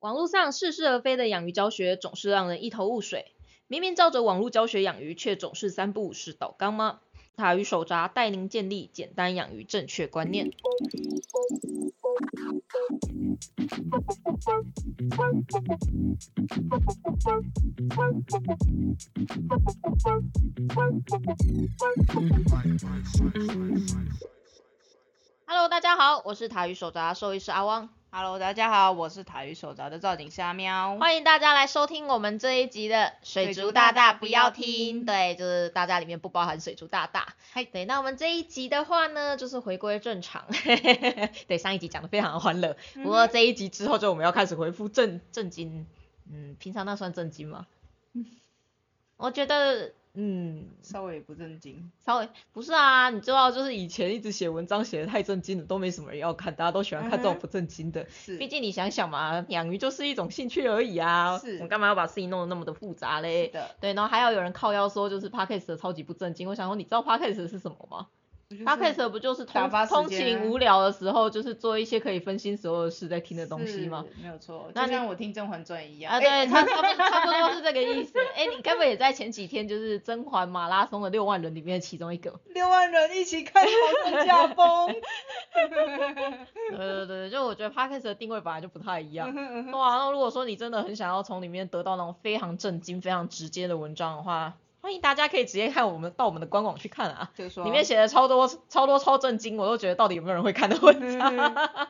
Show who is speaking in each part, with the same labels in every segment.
Speaker 1: 网络上似是而非的养鱼教学总是让人一头雾水。明明照着网络教学养鱼，却总是三不五时倒缸吗？塔鱼手札带您建立简单养鱼正确观念。Hello，大家好，我是塔鱼手札兽医师阿汪。
Speaker 2: Hello，大家好，我是塔鱼手札的造景虾喵。
Speaker 1: 欢迎大家来收听我们这一集的水族大大不要听，对，就是大家里面不包含水族大大。
Speaker 2: 嗨
Speaker 1: 对，那我们这一集的话呢，就是回归正常。对，上一集讲的非常的欢乐，不过这一集之后就我们要开始回复正正经，嗯，平常那算正经吗？我觉得，嗯，
Speaker 2: 稍微不正经。
Speaker 1: 稍微不是啊，你知道，就是以前一直写文章写的太正经了，都没什么人要看，大家都喜欢看这种不正经的。
Speaker 2: 是。
Speaker 1: 毕竟你想想嘛，养鱼就是一种兴趣而已啊，
Speaker 2: 是。
Speaker 1: 我干嘛要把事情弄得那么的复杂嘞？
Speaker 2: 的，
Speaker 1: 对，然后还要有人靠腰说就是 podcast 的超级不正经，我想说你知道 podcast 是什么吗？podcast 不就是通通勤无聊的时候，就是做一些可以分心所有的事在听的东西吗？？
Speaker 2: 没有错，
Speaker 1: 那
Speaker 2: 像我听《甄嬛传》一样。
Speaker 1: 啊，
Speaker 2: 哎
Speaker 1: 对，差差不多差不多是这个意思。哎，你该不会也在前几天就是甄嬛马拉松的六万人里面的其中一个？
Speaker 2: 六万人一起看豪生驾崩。
Speaker 1: 对对对，就我觉得 podcast 的定位本来就不太一样。
Speaker 2: 嗯哼嗯哼
Speaker 1: 对啊，那如果说你真的很想要从里面得到那种非常震惊、非常直接的文章的话，欢迎大家可以直接看我们到我们的官网去看啊，
Speaker 2: 就是说
Speaker 1: 里面写的超多、超多、超震惊，我都觉得到底有没有人会看的文
Speaker 2: 嗯
Speaker 1: 章。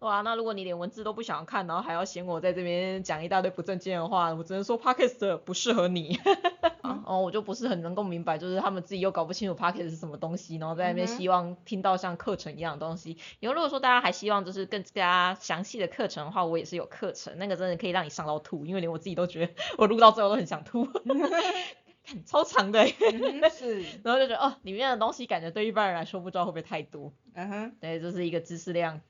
Speaker 1: 哇，那如果你连文字都不想要看，然后还要嫌我在这边讲一大堆不正经的话，我只能说 podcast 不适合你。哦，我就不是很能够明白，就是他们自己又搞不清楚 podcast 是什么东西，然后在那边希望听到像课程一样的东西。以后如果说大家还希望就是更加详细的课程的话，我也是有课程，那个真的可以让你上到吐，因为连我自己都觉得 我录到最后都很想吐，看 超长的欸，
Speaker 2: 嗯是，
Speaker 1: 然后就觉得哦，里面的东西感觉对一般人来说不知道会不会太多，
Speaker 2: 嗯哼，
Speaker 1: 对，这是一个知识量，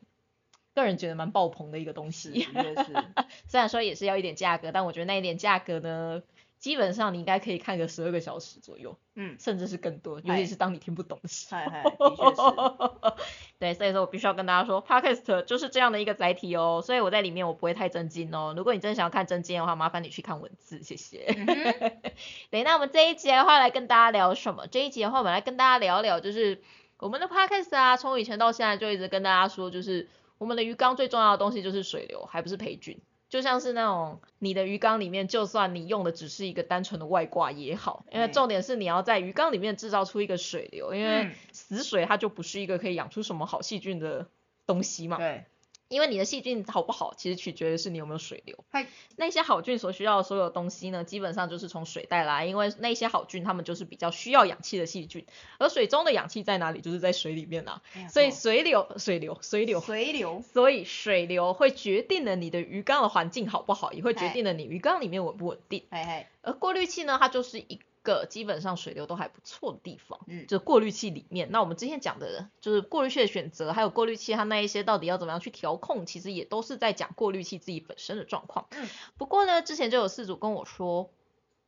Speaker 1: 个人觉得蛮爆棚的一个东，西。
Speaker 2: 的确是。
Speaker 1: 虽然说也是要一点价格，但我觉得那一点价格呢，基本上你应该可以看个十二个小时左右，
Speaker 2: 嗯，
Speaker 1: 甚至是更多，尤其是当你听不懂的时
Speaker 2: 嗨嗨，
Speaker 1: 候。对，所以说我必须要跟大家说，Podcast 就是这样的一个载体哦，所以我在里面我不会太震惊哦。如果你真的想要看真经的话，麻烦你去看文字，谢谢。
Speaker 2: 嗯哼
Speaker 1: 对，那我们这一集的话来跟大家聊什么？这一集的话，我们来跟大家聊聊，就是我们的 podcast 啊，从以前到现在就一直跟大家说，就是我们的鱼缸最重要的东西就是水流，还不是培菌。就像是那种你的鱼缸里面，就算你用的只是一个单纯的外挂也好，因为
Speaker 2: 嗯
Speaker 1: 重点是你要在鱼缸里面制造出一个水流，因为
Speaker 2: 嗯
Speaker 1: 死水它就不是一个可以养出什么好细菌的东西嘛。
Speaker 2: 对，
Speaker 1: 因为你的细菌好不好，其实取决于是你有没有水流。
Speaker 2: 嗨，
Speaker 1: 那些好菌所需要的所有东西呢，基本上就是从水带来，因为那些好菌它们就是比较需要氧气的细菌，而水中的氧气在哪里？就是在水里面啊。所以水流、水流、水流，
Speaker 2: 水流。
Speaker 1: 所以水流会决定了你的鱼缸的环境好不好，也会决定了你鱼缸里面稳不稳定。
Speaker 2: 嗨嗨，
Speaker 1: 而过滤器呢，它就是一个基本上水流都还不错的地方。
Speaker 2: 嗯，
Speaker 1: 就是过滤器里面，那我们之前讲的就是过滤器的选择，还有过滤器它那一些到底要怎么样去调控，其实也都是在讲过滤器自己本身的状况。
Speaker 2: 嗯，
Speaker 1: 不过呢，之前就有四组跟我说，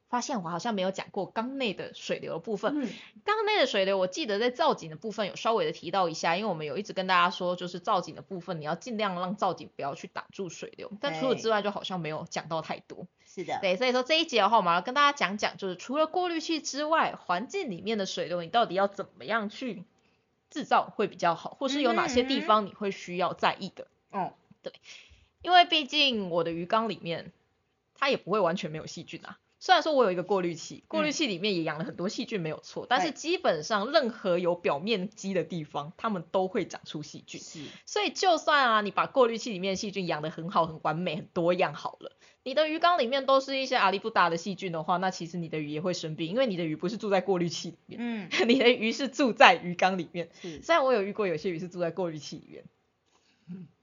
Speaker 1: 发现我好像没有讲过缸内的水流的部分。
Speaker 2: 嗯，
Speaker 1: 缸内的水流，我记得在造景的部分有稍微的提到一下，因为我们有一直跟大家说，就是造景的部分你要尽量让造景不要去挡住水流，但除此之外就好像没有讲到太多。
Speaker 2: 是的。
Speaker 1: 对，所以说这一节的话，我们要跟大家讲讲，就是除了过滤器之外，环境里面的水流，你到底要怎么样去制造会比较好，或是有哪些地方你会需要在意的？
Speaker 2: 哦，
Speaker 1: 因为毕竟我的鱼缸里面，它也不会完全没有细菌啊。虽然说我有一个过滤器，过滤
Speaker 2: 嗯
Speaker 1: 器里面也养了很多细菌，没有错，但是基本上任何有表面积的地方，它们都会长出细菌。
Speaker 2: 是。
Speaker 1: 所以就算啊，你把过滤器里面的细菌养得很好、很完美、很多样好了，你的鱼缸里面都是一些阿里不达的细菌的话，那其实你的鱼也会生病，因为你的鱼不是住在过滤器里面，
Speaker 2: 嗯，
Speaker 1: 你的鱼是住在鱼缸里面。
Speaker 2: 是。
Speaker 1: 虽然我有遇过有些鱼是住在过滤器里面，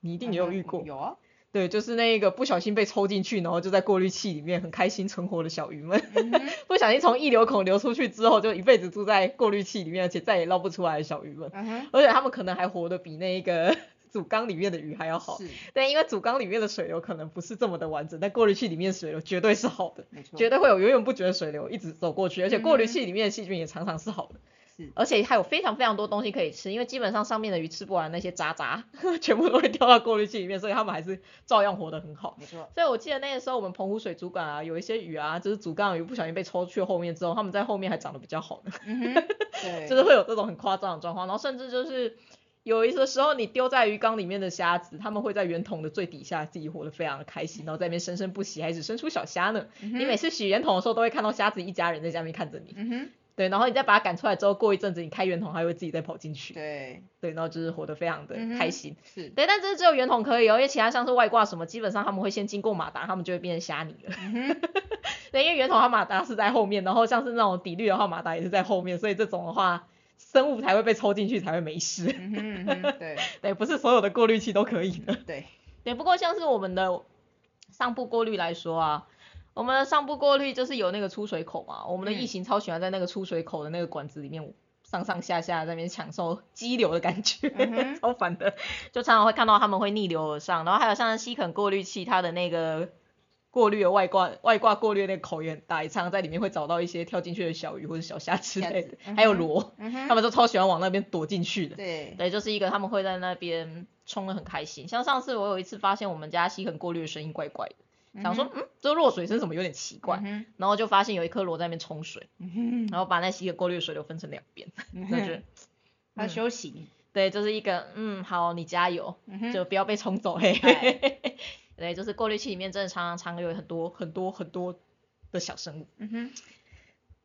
Speaker 1: 你一定也有遇过，
Speaker 2: 有啊。
Speaker 1: 对，就是那个不小心被抽进去，然后就在过滤器里面很开心存活的小鱼们，
Speaker 2: 嗯
Speaker 1: 不小心从溢流孔流出去之后，就一辈子住在过滤器里面，而且再也捞不出来的小鱼们。
Speaker 2: 嗯。
Speaker 1: 而且他们可能还活得比那个 主缸里面的鱼还要好。
Speaker 2: 是，
Speaker 1: 对，因为主缸里面的水流可能不是这么的完整，但过滤器里面水流绝对是好的。绝对会有源源不绝的水流一直走过去，而且过滤
Speaker 2: 嗯
Speaker 1: 器里面的细菌也常常是好的。
Speaker 2: 是，
Speaker 1: 而且还有非常非常多东西可以吃，因为基本上上面的鱼吃不完那些渣渣，全部都会掉到过滤器里面，所以它们还是照样活得很好。
Speaker 2: 没错，
Speaker 1: 所以我记得那个时候我们澎湖水族馆啊，有一些鱼啊，就是主缸鱼不小心被抽去后面之后，它们在后面还长得比较好呢，
Speaker 2: 嗯哼，对，
Speaker 1: 就是会有这种很夸张的状况，然后甚至就是。有一些时候，你丢在鱼缸里面的虾子，它们会在圆筒的最底下自己活得非常的开心，然后在那边生生不息，还只生出小虾呢。
Speaker 2: 嗯
Speaker 1: 你每次洗圆筒的时候，都会看到虾子一家人在下面看着你。
Speaker 2: 嗯哼，
Speaker 1: 对，然后你再把它赶出来之后，过一阵子你开圆筒，它会自己再跑进去。
Speaker 2: 对，
Speaker 1: 对，然后就是活得非常的开心。
Speaker 2: 是，
Speaker 1: 对，但这只有圆筒可以哦，因为其他像是外挂什么，基本上他们会先经过马达，他们就会变成虾泥了。对，因为圆筒它马达是在后面，然后像是那种底滤的话，马达也是在后面，所以这种的话，生物才会被抽进去，才会没事。
Speaker 2: 嗯哼，嗯哼，对，
Speaker 1: 对，不是所有的过滤器都可以的。
Speaker 2: 对，
Speaker 1: 对，不过像是我们的上部过滤来说啊，我们的上部过滤就是有那个出水口嘛，我们的
Speaker 2: 嗯
Speaker 1: 异形超喜欢在那个出水口的那个管子里面上上下下在那边享受激流的感觉，
Speaker 2: 嗯
Speaker 1: 超烦的，就常常会看到他们会逆流而上，然后还有像吸肯过滤器，它的那个。过滤的外挂外挂过滤的那个口也很大，也常常在里面会找到一些跳进去的小鱼或者小虾之类的，还有螺，
Speaker 2: 嗯，
Speaker 1: 他们都超喜欢往那边躲进去的。
Speaker 2: 对，
Speaker 1: 对，就是一个他们会在那边冲的很开心。像上次我有一次发现我们家吸肯过滤的声音怪怪的，想说嗯，这落水声怎么有点奇怪，
Speaker 2: 嗯
Speaker 1: 然后就发现有一颗螺在那边冲水，
Speaker 2: 嗯
Speaker 1: 然后把那吸肯过滤水流分成两边，那就
Speaker 2: 哼，要休息，
Speaker 1: 对，就是一个嗯好，你加油，
Speaker 2: 嗯，
Speaker 1: 就不要被冲走嘿。
Speaker 2: 哎
Speaker 1: 对，就是过滤器里面真的常常常有很多很多很多的小生物。
Speaker 2: 嗯哼，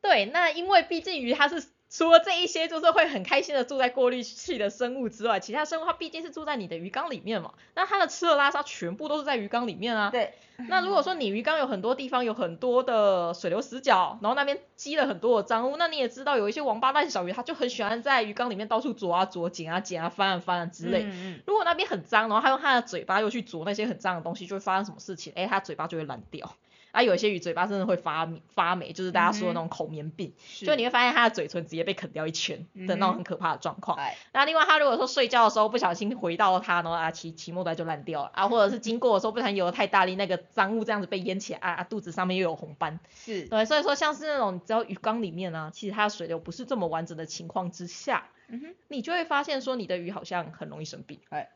Speaker 1: 对，那因为毕竟鱼它是除了这一些就是会很开心的住在过滤器的生物之外，其他生物它毕竟是住在你的鱼缸里面嘛，那它的吃喝拉撒全部都是在鱼缸里面啊。
Speaker 2: 对，
Speaker 1: 那如果说你鱼缸有很多地方有很多的水流死角，然后那边积了很多的脏污，那你也知道有一些王八蛋小鱼，它就很喜欢在鱼缸里面到处啄啊啄、捡啊捡啊、翻啊翻啊之类。
Speaker 2: 嗯
Speaker 1: 如果那边很脏，然后它用它的嘴巴又去啄那些很脏的东西，就会发生什么事情？哎，它嘴巴就会烂掉。啊，有一些鱼嘴巴真的会发发霉，就是大家说的那种口棉病，
Speaker 2: 是
Speaker 1: 就你会发现它的嘴唇直接被啃掉一圈的那种很可怕的状况。
Speaker 2: 哎，
Speaker 1: 那另外，它如果说睡觉的时候不小心回到它，然后啊期期末端就烂掉了啊，或者是经过的时候不小心游的太大力，那个脏物这样子被淹起来啊，啊肚子上面又有红斑。
Speaker 2: 是，
Speaker 1: 对，所以说像是那种只要鱼缸里面呢、其实它的水流不是这么完整的情况之下，
Speaker 2: 嗯哼，
Speaker 1: 你就会发现说你的鱼好像很容易生病。
Speaker 2: 哎，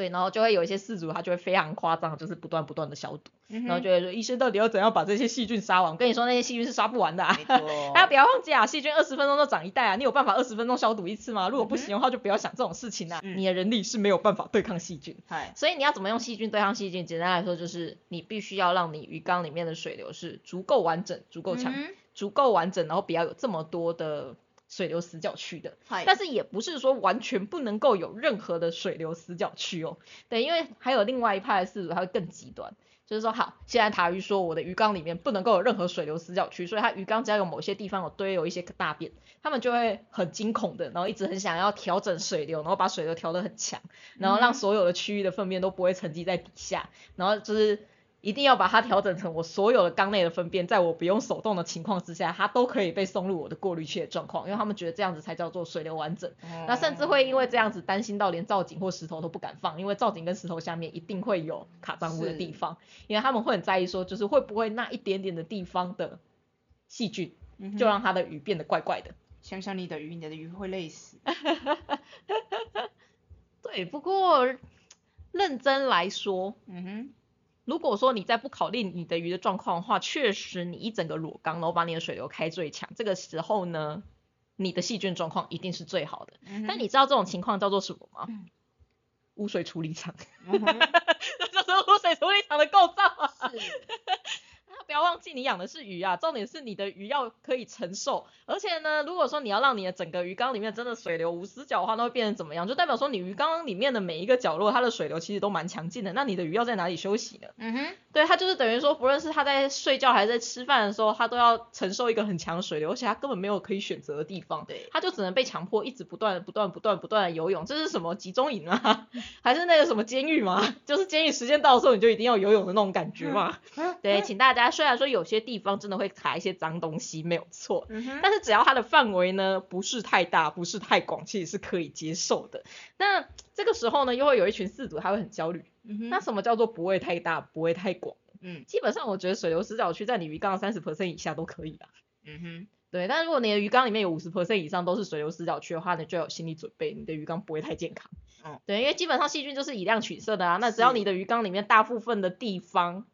Speaker 1: 对，然后就会有一些饲主他就会非常夸张，就是不断不断的消毒，
Speaker 2: 嗯，
Speaker 1: 然后就会说医生到底要怎样把这些细菌杀完？我跟你说那些细菌是杀不完的啊。
Speaker 2: 没错，
Speaker 1: 大家不要忘记啊，细菌二十分钟都长一代啊，你有办法二十分钟消毒一次吗？如果不行的话，就不要想这种事情啊，
Speaker 2: 嗯
Speaker 1: 你的人力是没有办法对抗细菌。
Speaker 2: 嗨，
Speaker 1: 所以你要怎么用细菌对抗细菌？简单来说就是你必须要让你鱼缸里面的水流是足够完整、足够强、
Speaker 2: 嗯
Speaker 1: 足够完整，然后不要有这么多的水流死角区的。但是也不是说完全不能够有任何的水流死角区哦。对，因为还有另外一派的饲主，他会更极端，就是说，好，现在塔鱼说我的鱼缸里面不能够有任何水流死角区，所以它鱼缸只要有某些地方有堆有一些大便，他们就会很惊恐的，然后一直很想要调整水流，然后把水流调得很强，然后让所有的区域的粪便都不会沉积在底下，然后就是。一定要把它调整成我所有的缸内的粪便，在我不用手动的情况之下，它都可以被送入我的过滤器的状况，因为他们觉得这样子才叫做水流完整。那甚至会因为这样子担心到连造景或石头都不敢放，因为造景跟石头下面一定会有卡脏污的地方，因为他们会很在意说，就是会不会那一点点的地方的细菌，
Speaker 2: 嗯
Speaker 1: 就让它的鱼变得怪怪的。
Speaker 2: 想想你的鱼，你的鱼会累死。
Speaker 1: 对，不过认真来说，
Speaker 2: 嗯哼，
Speaker 1: 如果说你在不考虑你的鱼的状况的话，确实你一整个裸缸，然后把你的水流开最强，这个时候呢，你的细菌状况一定是最好的。
Speaker 2: 嗯
Speaker 1: 但你知道这种情况叫做什么吗？
Speaker 2: 嗯
Speaker 1: 污水处理厂，
Speaker 2: 嗯哼
Speaker 1: 这就是污水处理厂的构造啊！
Speaker 2: 是，
Speaker 1: 不要忘记你养的是鱼啊，重点是你的鱼要可以承受，而且呢，如果说你要让你的整个鱼缸里面真的水流无死角的话，那会变成怎么样？就代表说你鱼缸里面的每一个角落，它的水流其实都蛮强劲的，那你的鱼要在哪里休息呢？
Speaker 2: 嗯哼，
Speaker 1: 对，它就是等于说，不论是它在睡觉还是在吃饭的时候，它都要承受一个很强的水流，而且它根本没有可以选择的地方，
Speaker 2: 对
Speaker 1: 它就只能被强迫一直不断、不断、不断、不断的游泳。这是什么集中营啊？还是那个什么监狱吗？就是监狱时间到的时候，你就一定要游泳的那种感觉嘛？对，请大家虽然说有些地方真的会卡一些脏东西，没有错，
Speaker 2: 嗯，
Speaker 1: 但是只要它的范围呢不是太大，不是太广，其实是可以接受的。那这个时候呢，又会有一群饲主他会很焦虑。
Speaker 2: 嗯，
Speaker 1: 那什么叫做不会太大，不会太广？
Speaker 2: 嗯
Speaker 1: 基本上我觉得水流死角区在你鱼缸三十 percent 以下都可以啦。
Speaker 2: 嗯哼，
Speaker 1: 对，但如果你的鱼缸里面有五十 percent 以上都是水流死角区的话，你就要有心理准备，你的鱼缸不会太健康。
Speaker 2: 嗯，
Speaker 1: 对，因为基本上细菌就是以量取胜的啊，那只要你的鱼缸里面大部分的地方。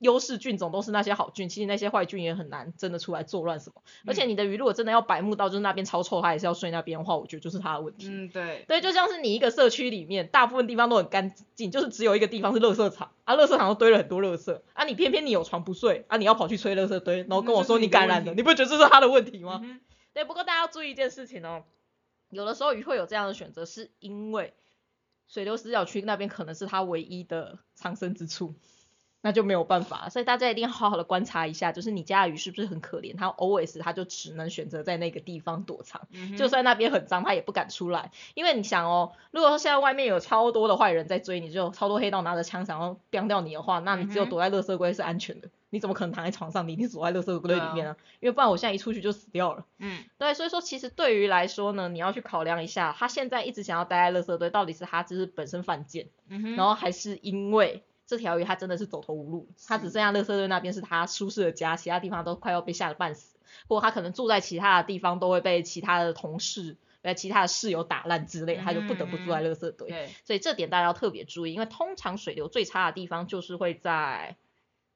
Speaker 1: 优势菌种都是那些好菌，其实那些坏菌也很难真的出来作乱什么。而且你的鱼如果真的要白目到就是那边超臭，它也是要睡那边的话，我觉得就是它的问题。
Speaker 2: 嗯，对，
Speaker 1: 对，就像是你一个社区里面，大部分地方都很干净，就是只有一个地方是垃圾场啊，垃圾场都堆了很多垃圾啊，你偏偏你有床不睡啊，你要跑去吹垃圾堆，然后跟我说你感染了，你不觉得这是他的问题吗？
Speaker 2: 嗯
Speaker 1: 对，不过大家要注意一件事情哦，有的时候鱼会有这样的选择，是因为水流死角区那边可能是它唯一的藏身之处。那就没有办法，所以大家一定要好好的观察一下，就是你家的鱼是不是很可怜，它 always 它就只能选择在那个地方躲藏，
Speaker 2: 嗯
Speaker 1: 就算那边很脏，它也不敢出来，因为你想哦，如果说现在外面有超多的坏人在追你，就有超多黑道拿着枪想要毙掉你的话，那你只有躲在垃圾柜是安全的，你怎么可能躺在床上？你一定躲在垃圾堆里面啊，因为不然我现在一出去就死掉了。
Speaker 2: 嗯。
Speaker 1: 对，所以说其实对于来说呢，你要去考量一下，他现在一直想要待在垃圾堆，到底是他就是本身犯贱，
Speaker 2: 嗯哼，
Speaker 1: 然后还是因为这条鱼它真的是走投无路，它只剩下垃圾堆那边是它舒适的家，其他地方都快要被吓得半死，或者他可能住在其他的地方都会被其他的同事、被其他的室友打烂之类，他就不得不住在垃圾堆。
Speaker 2: 对，
Speaker 1: 所以这点大家要特别注意，因为通常水流最差的地方就是会在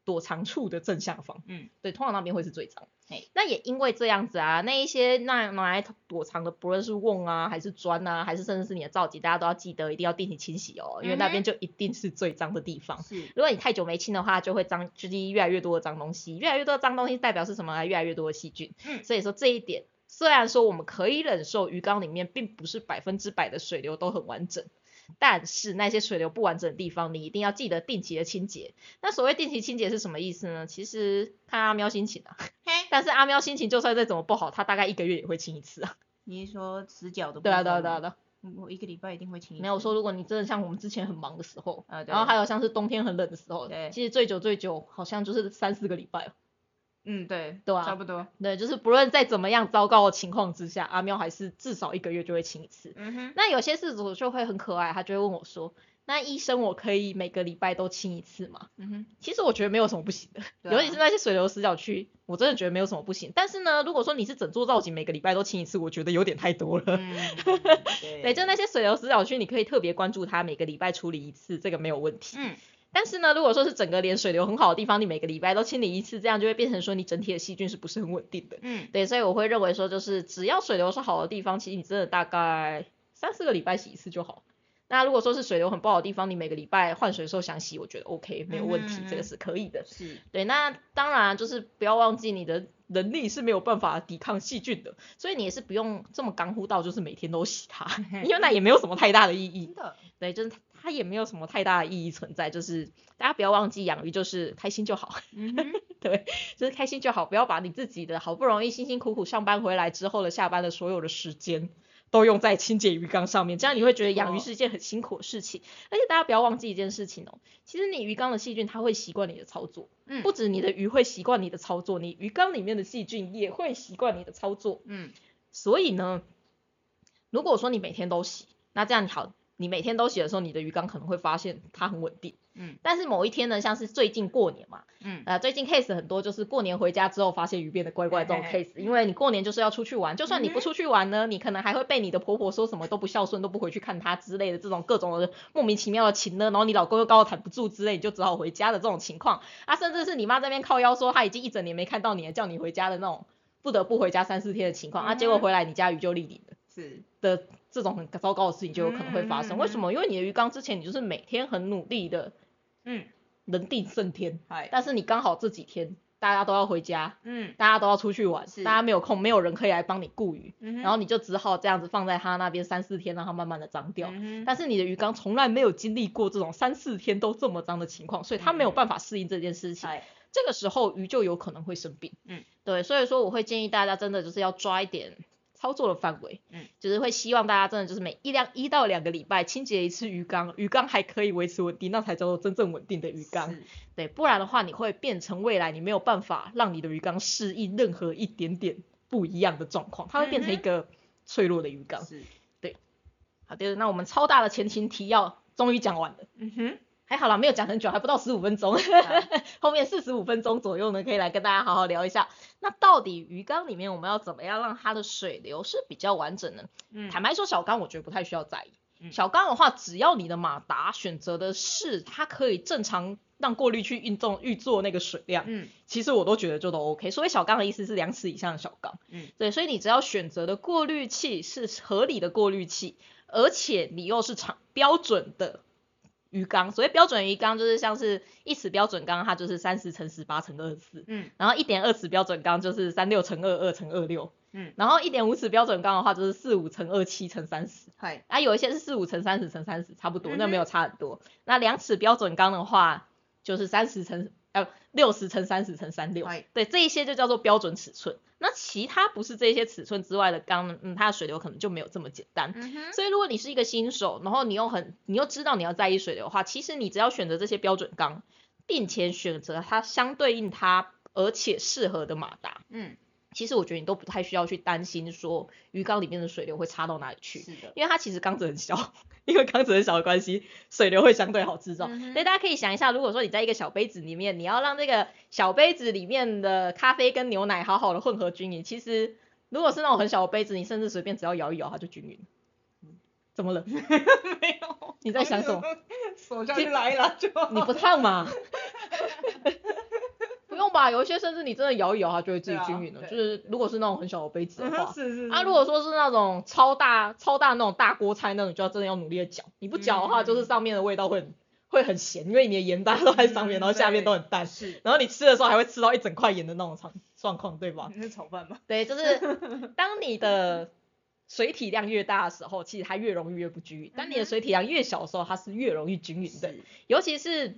Speaker 1: 躲藏处的正下方。
Speaker 2: 嗯，
Speaker 1: 对，通常那边会是最脏
Speaker 2: 嘿。
Speaker 1: 那也因为这样子啊，那一些那拿来躲藏的，不论是瓮啊，还是砖啊，还是甚至是你的皂基，大家都要记得一定要定期清洗哦，因为那边就一定是最脏的地方。
Speaker 2: 是，
Speaker 1: 如果你太久没清的话，就会脏，就是越来越多的脏东西，越来越多的脏东西代表是什么？越来越多的细菌。
Speaker 2: 嗯
Speaker 1: 所以说这一点，虽然说我们可以忍受鱼缸里面并不是百分之百的水流都很完整，但是那些水流不完整的地方，你一定要记得定期的清洁。那所谓定期清洁是什么意思呢？其实看阿喵心情啊，
Speaker 2: 嘿，
Speaker 1: 但是阿喵心情就算再怎么不好，它大概一个月也会清一次啊。
Speaker 2: 你是说死角的部
Speaker 1: 对啊，对啊，对啊，对
Speaker 2: 我一个礼拜一定会清一次。
Speaker 1: 没有说，如果你真的像我们之前很忙的时候，
Speaker 2: 啊，
Speaker 1: 然后还有像是冬天很冷的时候，
Speaker 2: 对
Speaker 1: 其实最久最久好像就是三四个礼拜哦。
Speaker 2: 嗯，对，
Speaker 1: 对啊
Speaker 2: 差不多。
Speaker 1: 对，就是不论在怎么样糟糕的情况之下，阿喵还是至少一个月就会亲一次。
Speaker 2: 嗯哼，
Speaker 1: 那有些事主就会很可爱，他就会问我说：“那医生，我可以每个礼拜都亲一次吗
Speaker 2: 嗯哼，？”
Speaker 1: 其实我觉得没有什么不行的，
Speaker 2: 啊
Speaker 1: 尤其是那些水流死角区，我真的觉得没有什么不行。但是呢，如果说你是整座造景每个礼拜都亲一次，我觉得有点太多了。
Speaker 2: 嗯，
Speaker 1: 对，
Speaker 2: 对，
Speaker 1: 就那些水流死角区，你可以特别关注它，每个礼拜处理一次，这个没有问题。
Speaker 2: 嗯，
Speaker 1: 但是呢，如果说是整个连水流很好的地方，你每个礼拜都清理一次，这样就会变成说你整体的细菌是不是很稳定的？
Speaker 2: 嗯，
Speaker 1: 对，所以我会认为说，就是只要水流是好的地方，其实你真的大概三四个礼拜洗一次就好。那如果说是水流很不好的地方，你每个礼拜换水的时候想洗，我觉得 OK 没有问题，
Speaker 2: 嗯嗯嗯
Speaker 1: 这个是可以的。
Speaker 2: 是，
Speaker 1: 对，那当然就是不要忘记你的能力是没有办法抵抗细菌的，所以你也是不用这么干乎到就是每天都洗它，因为那也没有什么太大的意义
Speaker 2: 真。的，
Speaker 1: 对，就是它也没有什么太大的意义存在，就是大家不要忘记养鱼就是开心就好。
Speaker 2: 嗯，
Speaker 1: 对，就是开心就好，不要把你自己的好不容易辛辛苦苦上班回来之后的下班的所有的时间都用在清洁鱼缸上面，这样你会觉得养鱼是一件很辛苦的事情。而且大家不要忘记一件事情哦，其实你鱼缸的细菌它会习惯你的操作，
Speaker 2: 嗯
Speaker 1: 不止你的鱼会习惯你的操作，你鱼缸里面的细菌也会习惯你的操作。
Speaker 2: 嗯，
Speaker 1: 所以呢，如果说你每天都洗，那这样好，你每天都洗的时候，你的鱼缸可能会发现它很稳定。
Speaker 2: 嗯，
Speaker 1: 但是某一天呢，像是最近过年嘛，
Speaker 2: 嗯，
Speaker 1: 呃，最近 case 很多，就是过年回家之后发现鱼变得怪怪这种 case，因为你过年就是要出去玩，就算你不出去玩呢，你可能还会被你的婆婆说什么都不孝顺，都不回去看她之类的这种各种的莫名其妙的情呢，然后你老公又高的谈不住之类，你就只好回家的这种情况，啊，甚至是你妈这边靠腰说她已经一整年没看到你了，叫你回家的那种不得不回家三四天的情况，啊，结果回来你家鱼就立顶了。
Speaker 2: 是，
Speaker 1: 的这种很糟糕的事情就有可能会发生。
Speaker 2: 嗯。嗯嗯
Speaker 1: 为什么？因为你的鱼缸之前你就是每天很努力的
Speaker 2: 嗯，
Speaker 1: 人定胜天，
Speaker 2: 嗨，
Speaker 1: 但是你刚好这几天大家都要回家，
Speaker 2: 嗯，
Speaker 1: 大家都要出去玩，
Speaker 2: 是。
Speaker 1: 大家没有空，没有人可以来帮你顾鱼，
Speaker 2: 嗯
Speaker 1: 然后你就只好这样子放在他那边三四天，让它慢慢的脏掉。
Speaker 2: 嗯
Speaker 1: 但是你的鱼缸从来没有经历过这种三四天都这么脏的情况，所以它没有
Speaker 2: 嗯
Speaker 1: 办法适应这件事情。
Speaker 2: 嗨，
Speaker 1: 这个时候鱼就有可能会生病。
Speaker 2: 嗯，
Speaker 1: 对，所以说我会建议大家真的就是要抓一点操作的范围。
Speaker 2: 嗯，
Speaker 1: 就是会希望大家真的就是每一两一到两个礼拜清洁一次鱼缸，鱼缸还可以维持稳定，那才叫做真正稳定的鱼缸。对，不然的话你会变成未来你没有办法让你的鱼缸适应任何一点点不一样的状况，它会变成一个脆弱的鱼缸。
Speaker 2: 对，
Speaker 1: 好的，那我们超大的前情提要终于讲完了。
Speaker 2: 嗯哼，
Speaker 1: 好了，没有讲很久，还不到十五分钟，后面四十五分钟左右呢，可以来跟大家好好聊一下。那到底鱼缸里面我们要怎么样让它的水流是比较完整的？
Speaker 2: 嗯
Speaker 1: 坦白说，小缸我觉得不太需要在意。
Speaker 2: 嗯
Speaker 1: 小缸的话，只要你的马达选择的是它可以正常让过滤去运动预做那个水量，
Speaker 2: 嗯
Speaker 1: 其实我都觉得就都 OK。所以小缸的意思是两尺以上的小缸，
Speaker 2: 嗯，
Speaker 1: 对，所以你只要选择的过滤器是合理的过滤器，而且你又是常标准的鱼缸。所谓标准鱼缸，就是像是一尺标准缸，它就是三十乘十八乘二十四，
Speaker 2: 嗯
Speaker 1: 然后一点二尺标准缸就是三六乘二二乘二六，
Speaker 2: 嗯，
Speaker 1: 然后一点五尺标准缸的话就是四五乘二七乘三十。
Speaker 2: はい。
Speaker 1: 啊，有一些是四五乘三十乘三十，差不多，那没有差很多。那两尺标准缸的话，就是三十乘呃六十乘三十乘三六对，这一些就叫做标准尺寸。那其他不是这些尺寸之外的缸呢，嗯，它的水流可能就没有这么简单。
Speaker 2: 嗯。
Speaker 1: 所以如果你是一个新手，然后你又很你又知道你要在意水流的话，其实你只要选择这些标准缸，并且选择它相对应它而且适合的马达，
Speaker 2: 嗯，
Speaker 1: 其实我觉得你都不太需要去担心说鱼缸里面的水流会差到哪里去。
Speaker 2: 是的。
Speaker 1: 因为它其实缸子很小，因为缸子很小的关系，水流会相对好制造。
Speaker 2: 嗯
Speaker 1: 所以大家可以想一下，如果说你在一个小杯子里面，你要让这个小杯子里面的咖啡跟牛奶好好的混合均匀，其实如果是那种很小的杯子，你甚至随便只要摇一摇，它就均匀。怎么了？
Speaker 2: 没有。
Speaker 1: 你在想什么？
Speaker 2: 手下去拉一拉就好。
Speaker 1: 你不烫吗？不用吧，有一些甚至你真的摇一摇，它就会自己均匀了。
Speaker 2: 啊
Speaker 1: 就是如果是那种很小的杯子的话，
Speaker 2: 是是
Speaker 1: 啊，如果说是那种超大超大那种大锅菜那种，就要真的要努力的搅。你不搅的话，
Speaker 2: 嗯
Speaker 1: 就是上面的味道会很会很咸，因为你的盐大家都在上面，
Speaker 2: 嗯
Speaker 1: 然后下面都很淡，
Speaker 2: 是。
Speaker 1: 然后你吃的时候还会吃到一整块盐的那种状状况，对吧？
Speaker 2: 你是炒饭吗？
Speaker 1: 对，就是 当你的水体量越大的时候，其实它越容易越不均匀；当你的水体量越小的时候，它是越容易均匀的。尤其是，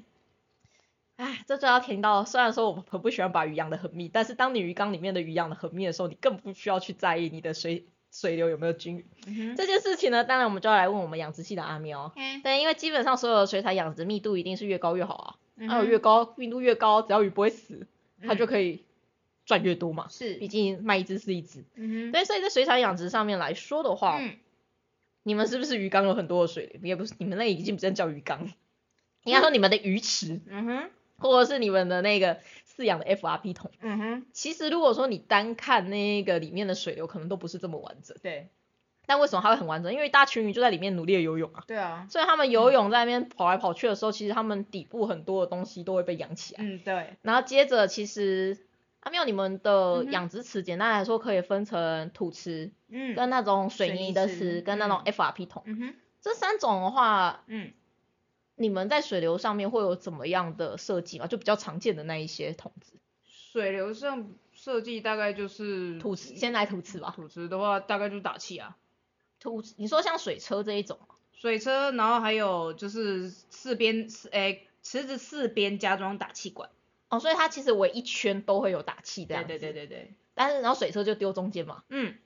Speaker 1: 哎，这就要听到，虽然说我很不喜欢把鱼养的很密，但是当你鱼缸里面的鱼养的很密的时候，你更不需要去在意你的水水流有没有均匀。
Speaker 2: 嗯。
Speaker 1: 这件事情呢，当然我们就要来问我们养殖系的阿喵。
Speaker 2: 嗯
Speaker 1: 对，因为基本上所有的水产养殖密度一定是越高越好啊，
Speaker 2: 嗯
Speaker 1: 还有越高密度越高，只要鱼不会死，它就。可以赚越多嘛。
Speaker 2: 是。
Speaker 1: 毕竟卖一只是一只。
Speaker 2: 嗯哼。
Speaker 1: 对，所以在水产养殖上面来说的话，
Speaker 2: 嗯。
Speaker 1: 你们是不是鱼缸有很多的水流？也不是，你们那已经不能叫鱼缸，应该说你们的鱼池，
Speaker 2: 嗯哼。
Speaker 1: 或者是你们的那个饲养的 FRP 桶。
Speaker 2: 嗯哼。
Speaker 1: 其实如果说你单看那个里面的水流，可能都不是这么完整。
Speaker 2: 对。
Speaker 1: 但为什么它会很完整？因为一大群鱼就在里面努力的游泳啊。
Speaker 2: 对啊。
Speaker 1: 所以他们游泳在那边跑来跑去的时候，其实他们底部很多的东西都会被养起来。
Speaker 2: 嗯，对。
Speaker 1: 然后接着，其实阿妙，你们的养殖池简单来说可以分成土池，
Speaker 2: 嗯。
Speaker 1: 跟那种水
Speaker 2: 水泥
Speaker 1: 泥的
Speaker 2: 池
Speaker 1: 池，跟那种
Speaker 2: 嗯
Speaker 1: FRP 桶。
Speaker 2: 嗯哼。
Speaker 1: 这三种的话，
Speaker 2: 嗯。
Speaker 1: 你们在水流上面会有怎么样的设计吗？就比较常见的那一些桶子。
Speaker 2: 水流上设计大概就是
Speaker 1: 土池，先来土池吧。
Speaker 2: 土池的话，大概就是打气啊，
Speaker 1: 土池，你说像水车这一种吗，
Speaker 2: 水车，然后还有就是四边，诶，池子四边加装打气管。
Speaker 1: 哦，所以它其实围一圈都会有打气这样子。
Speaker 2: 对对对对对。
Speaker 1: 但是然后水车就丢中间嘛。
Speaker 2: 嗯。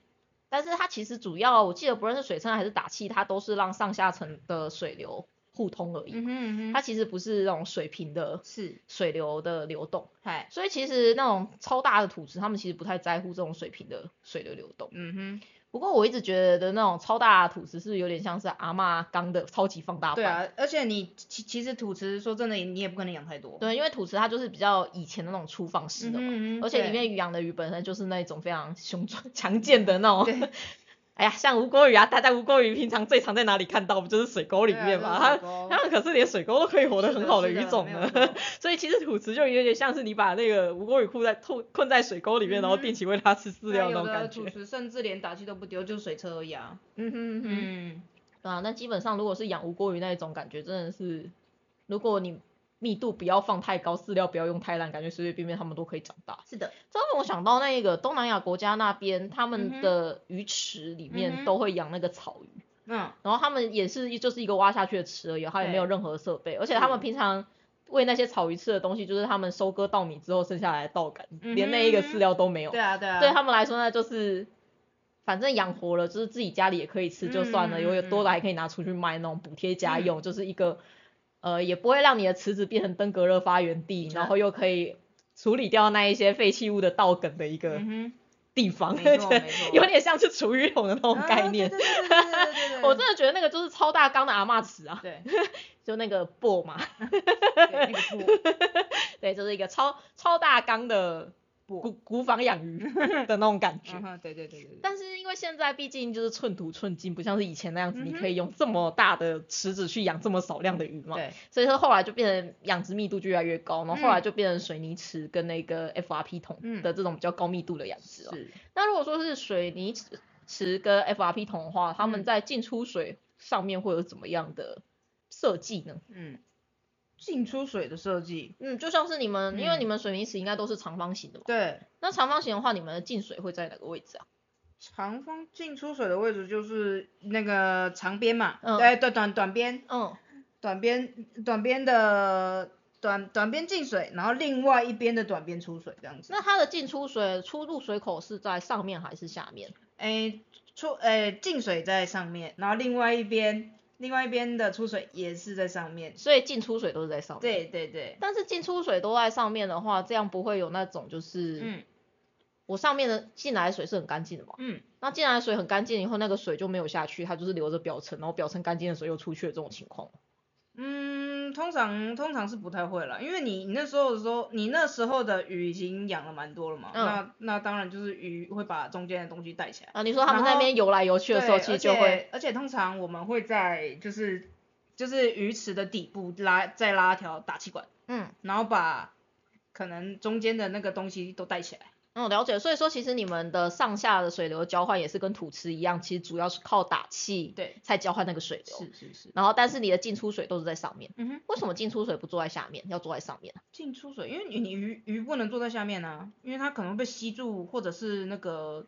Speaker 1: 但是它其实主要，我记得不论是水车还是打气，它都是让上下层的水流互通而已。
Speaker 2: 嗯哼嗯哼。
Speaker 1: 它其实不是那种水平的
Speaker 2: 是。
Speaker 1: 水流的流动。
Speaker 2: 嗨。
Speaker 1: 所以其实那种超大的土池，他们其实不太在乎这种水平的水流流动。
Speaker 2: 嗯哼。
Speaker 1: 不过我一直觉得的那种超大的土池是有点像是阿妈缸的超级放大版。
Speaker 2: 对啊，而且你其其实土池说真的，你也不可能养太多。
Speaker 1: 对，因为土池它就是比较以前的那种粗放式的嘛，而且里面鱼养的鱼本身就是那种非常雄壮强健的那种。
Speaker 2: 对
Speaker 1: 哎呀，像吴锅鱼啊，大家吴锅鱼平常最常在哪里看到？不就是水沟里面嘛？它它们可是连水沟都可以活得很好的鱼种呢。所以其实土池就有点像是你把那个吴锅鱼困在困困在水沟里面，
Speaker 2: 嗯、
Speaker 1: 然后定期喂它吃饲料那种感觉。
Speaker 2: 土池甚至连打气都不丢，就是水车而已啊。
Speaker 1: 嗯哼哼。嗯。啊，那基本上如果是养吴锅鱼那一种感觉，真的是，如果你密度不要放太高，饲料不要用太烂，感觉随随便便它们都可以长大。
Speaker 2: 是的，
Speaker 1: 这让我想到那个东南亚国家那边，他们的鱼池里面都会养那个草鱼。
Speaker 2: 嗯。
Speaker 1: 然后他们也是就是一个挖下去的池而已，它也没有任何设备，而且他们平常喂那些草鱼吃的东西，就是他们收割稻米之后剩下来的稻杆，
Speaker 2: 嗯、
Speaker 1: 连那一个饲料都没有。
Speaker 2: 对啊，对啊。
Speaker 1: 对他们来说呢，就是。反正养活了，就是自己家里也可以吃就算了，
Speaker 2: 嗯、
Speaker 1: 有多的还可以拿出去卖，那种补贴家用，嗯、就是一个，呃，也不会让你的池子变成登革热发源地，然后又可以处理掉那一些废弃物的稻梗的一个地方，有点像是厨余桶的那种概念。我真的觉得那个就是超大缸的阿妈池啊，
Speaker 2: 对，
Speaker 1: 就那个布嘛，
Speaker 2: 对，
Speaker 1: 对，就是一个超超大缸的古古房养鱼 的那种感觉。
Speaker 2: 对对对对对，
Speaker 1: 但是因为现在毕竟就是寸土寸金，不像是以前那样子，
Speaker 2: 嗯
Speaker 1: 你可以用这么大的池子去养这么少量的鱼嘛。
Speaker 2: 对
Speaker 1: 所以说后来就变成养殖密度就越来越高，然后后来
Speaker 2: 嗯
Speaker 1: 就变成水泥池跟那个 FRP 桶
Speaker 2: 嗯
Speaker 1: 的这种比较高密度的养殖了。
Speaker 2: 是
Speaker 1: 那如果说是水泥池池跟 FRP 桶的话，他们
Speaker 2: 嗯
Speaker 1: 在进出水上面会有怎么样的设计呢？
Speaker 2: 嗯进出水的设计
Speaker 1: 嗯，就像是你们，因为
Speaker 2: 嗯
Speaker 1: 你们水泥池应该都是长方形的嘛，
Speaker 2: 对
Speaker 1: 那长方形的话，你们的进水会在哪个位置啊？
Speaker 2: 长方进出水的位置就是那个长边嘛，
Speaker 1: 嗯
Speaker 2: 对对短短边
Speaker 1: 嗯，
Speaker 2: 短边短边的短短边进水，然后另外一边的短边出水这样子。
Speaker 1: 那它的进出水出入水口是在上面还是下面？
Speaker 2: 诶出诶进水在上面，然后另外一边另外一边的出水也是在上面。
Speaker 1: 所以进出水都是在上面。。
Speaker 2: 对对对，
Speaker 1: 但是进出水都在上面的话，这样不会有那种就是，
Speaker 2: 嗯
Speaker 1: 我上面的进来的水是很干净的嘛？
Speaker 2: 嗯
Speaker 1: 那进来的水很干净以后，那个水就没有下去，它就是留着表层，然后表层干净的水又出去的这种情况。
Speaker 2: 嗯，通常通常是不太会啦，因为你你那时候的时候，你那时候的鱼已经养了蛮多了嘛，
Speaker 1: 嗯
Speaker 2: 那那当然就是鱼会把中间的东西带起来。
Speaker 1: 啊，你说他们在那边游来游去的时候，
Speaker 2: 对，
Speaker 1: 其实就会，
Speaker 2: 而且通常我们会在就是就是鱼池的底部拉再拉条打气管，
Speaker 1: 嗯，
Speaker 2: 然后把可能中间的那个东西都带起来。
Speaker 1: 嗯，了解。所以说，其实你们的上下的水流交换也是跟土池一样，其实主要是靠打气
Speaker 2: 对，
Speaker 1: 才交换那个水流。
Speaker 2: 是是是。
Speaker 1: 然后，但是你的进出水都是在上面。
Speaker 2: 嗯哼，
Speaker 1: 为什么进出水不坐在下面，要坐在上面啊？
Speaker 2: 进出水，因为你你鱼鱼不能坐在下面啊，因为它可能被吸住，或者是那个，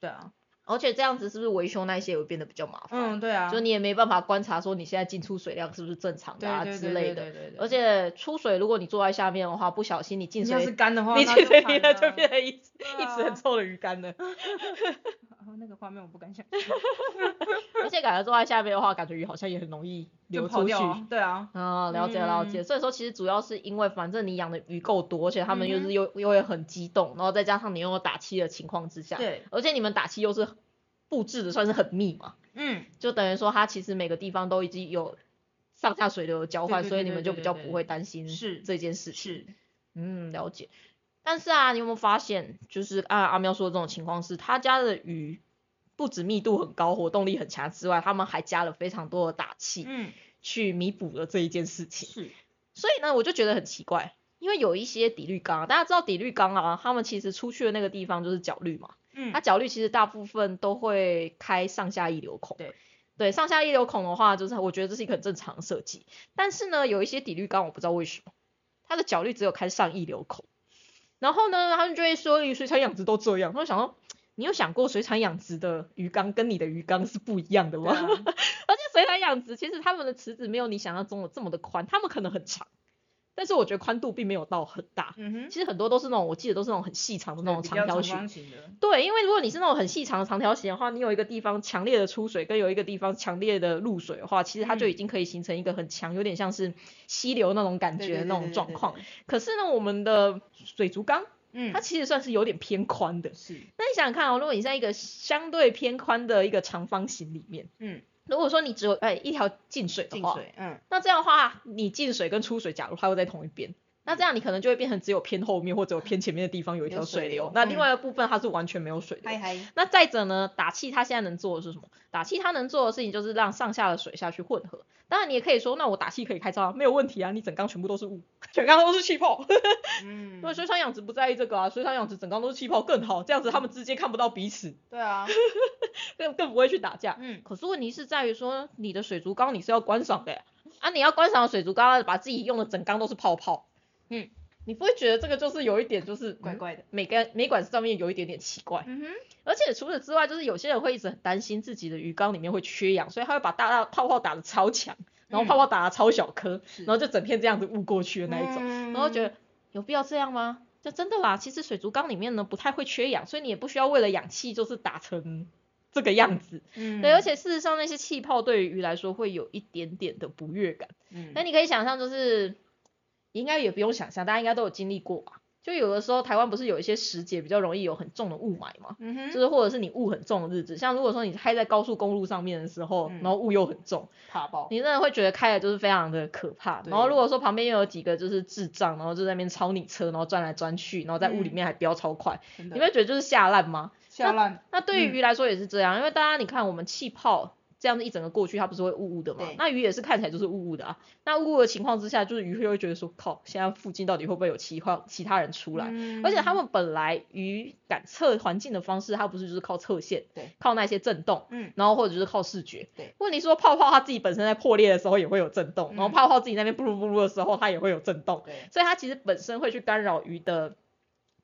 Speaker 2: 对啊，
Speaker 1: 而且这样子是不是维修那些也会变得比较麻烦？
Speaker 2: 嗯，对啊，
Speaker 1: 就你也没办法观察说你现在进出水量是不是正常的啊之类的。而且出水，如果你坐在下面的话，不小心你进
Speaker 2: 你要是
Speaker 1: 水，
Speaker 2: 干的话，
Speaker 1: 你
Speaker 2: 那
Speaker 1: 进水里面
Speaker 2: 惨了
Speaker 1: 就变成一一池很
Speaker 2: 啊
Speaker 1: 臭的鱼干了。
Speaker 2: 啊那个画面我不敢想，
Speaker 1: 而且感觉坐在下面的话，感觉鱼好像也很容易流出去。
Speaker 2: 对啊，
Speaker 1: 啊，了解了解，
Speaker 2: 嗯
Speaker 1: 所以说其实主要是因为反正你养的鱼够多，而且它们又是又又会很激动，然后再加上你又有打气的情况之下，
Speaker 2: 对，
Speaker 1: 而且你们打气又是布置的算是很密嘛，
Speaker 2: 嗯，
Speaker 1: 就等于说它其实每个地方都已经有上下水流的交换，所以你们就比较不会担心
Speaker 2: 是
Speaker 1: 这件事情。
Speaker 2: 是，
Speaker 1: 嗯，了解。但是啊，你有没有发现，就是按阿喵说的这种情况是，他家的鱼不止密度很高、活动力很强之外，他们还加了非常多的打气，
Speaker 2: 嗯，
Speaker 1: 去弥补了这一件事情。
Speaker 2: 是，
Speaker 1: 所以呢，我就觉得很奇怪，因为有一些底滤缸啊，大家知道底滤缸啊，他们其实出去的那个地方就是角滤嘛，
Speaker 2: 嗯
Speaker 1: 它，角滤其实大部分都会开上下溢流孔。
Speaker 2: 对。
Speaker 1: 对，上下溢流孔的话，就是我觉得这是一个很正常的设计。但是呢，有一些底滤缸我不知道为什么，它的角滤只有开上溢流孔。然后呢，他们就会说，水产养殖都这样。他就想说，你有想过水产养殖的鱼缸跟你的鱼缸是不一样的吗？
Speaker 2: 啊
Speaker 1: 而且水产养殖其实他们的池子没有你想象中的这么的宽，他们可能很长，但是我觉得宽度并没有到很大。
Speaker 2: 嗯哼，
Speaker 1: 其实很多都是那种，我记得都是那种很细长的那种
Speaker 2: 长
Speaker 1: 长条形。
Speaker 2: 的，
Speaker 1: 对，因为如果你是那种很细长的长条形的话，你有一个地方强烈的出水，跟有一个地方强烈的入水的话，其实它就
Speaker 2: 嗯
Speaker 1: 已经可以形成一个很强，有点像是溪流那种感觉的那种状况。可是呢，我们的水族缸
Speaker 2: 嗯
Speaker 1: 它，其实算是有点偏宽的。
Speaker 2: 是，
Speaker 1: 那你想想看哦，如果你在一个相对偏宽的一个长方形里面，
Speaker 2: 嗯，
Speaker 1: 如果说你只有哎一条进水的话，
Speaker 2: 进水，嗯，
Speaker 1: 那这样的话，你进水跟出水，假如它会在同一边，那这样你可能就会变成只有偏后面或者有偏前面的地方有一条
Speaker 2: 有水
Speaker 1: 水流
Speaker 2: 流，
Speaker 1: 那另外的部分它是完全没有水流。那再者呢，打气它现在能做的是什么？打气它能做的事情就是让上下的水下去混合。当然你也可以说，那我打气可以开超啊，没有问题啊，你整缸全部都是雾，全缸都是气泡。
Speaker 2: 嗯
Speaker 1: 因为水产养殖不在意这个啊，水产养殖整缸都是气泡更好，这样子他们之间看不到彼此，
Speaker 2: 对啊，
Speaker 1: 更更不会去打架。
Speaker 2: 嗯，
Speaker 1: 可是问题是在于说，你的水族缸你是要观赏的耶啊，你要观赏的水族缸，把自己用的整缸都是泡泡，
Speaker 2: 嗯，
Speaker 1: 你不会觉得这个就是有一点就是嗯
Speaker 2: 怪怪的，
Speaker 1: 美感美管上面有一点点奇怪？
Speaker 2: 嗯哼，
Speaker 1: 而且除此之外，就是有些人会一直很担心自己的鱼缸里面会缺氧，所以他会把大大泡泡打的超强，然后泡泡打的超小颗，
Speaker 2: 是。
Speaker 1: 然后就整片这样子雾过去的那一种，
Speaker 2: 嗯。
Speaker 1: 然后觉得有必要这样吗？就真的啦，其实水族缸里面呢不太会缺氧，所以你也不需要为了氧气就是打成这个样子。
Speaker 2: 嗯，
Speaker 1: 对，而且事实上那些气泡对于鱼来说会有一点点的不悦感。
Speaker 2: 嗯，
Speaker 1: 那你可以想象，就是应该也不用想象，大家应该都有经历过吧？就有的时候台湾不是有一些时节比较容易有很重的雾霾嘛，
Speaker 2: 嗯哼，
Speaker 1: 就是或者是你雾很重的日子，像如果说你开在高速公路上面的时候，
Speaker 2: 嗯
Speaker 1: 然后雾又很重，
Speaker 2: 怕爆。
Speaker 1: 你真的会觉得开的就是非常的可怕。然后如果说旁边又有几个就是智障，然后就在那边超你车，然后钻来钻去，然后在雾里面还飙超快，你会觉得就是下烂吗？
Speaker 2: 下烂，
Speaker 1: 那对于鱼来说也是这样，因为大家你看我们气泡这样子一整个过去，它不是会雾雾的嘛？那鱼也是看起来就是雾雾的啊。那雾雾的情况之下，就是鱼会觉得说，靠，现在附近到底会不会有其他其他人出来？
Speaker 2: 嗯
Speaker 1: 而且他们本来鱼感测环境的方式，它不是就是靠侧线，
Speaker 2: 对，
Speaker 1: 靠那些震动，
Speaker 2: 嗯，
Speaker 1: 然后或者就是靠视觉，
Speaker 2: 对。
Speaker 1: 问题说泡泡它自己本身在破裂的时候也会有震动，然后
Speaker 2: 嗯
Speaker 1: 泡泡自己那边布噜布噜的时候，它也会有震动，
Speaker 2: 对，
Speaker 1: 所以它其实本身会去干扰鱼的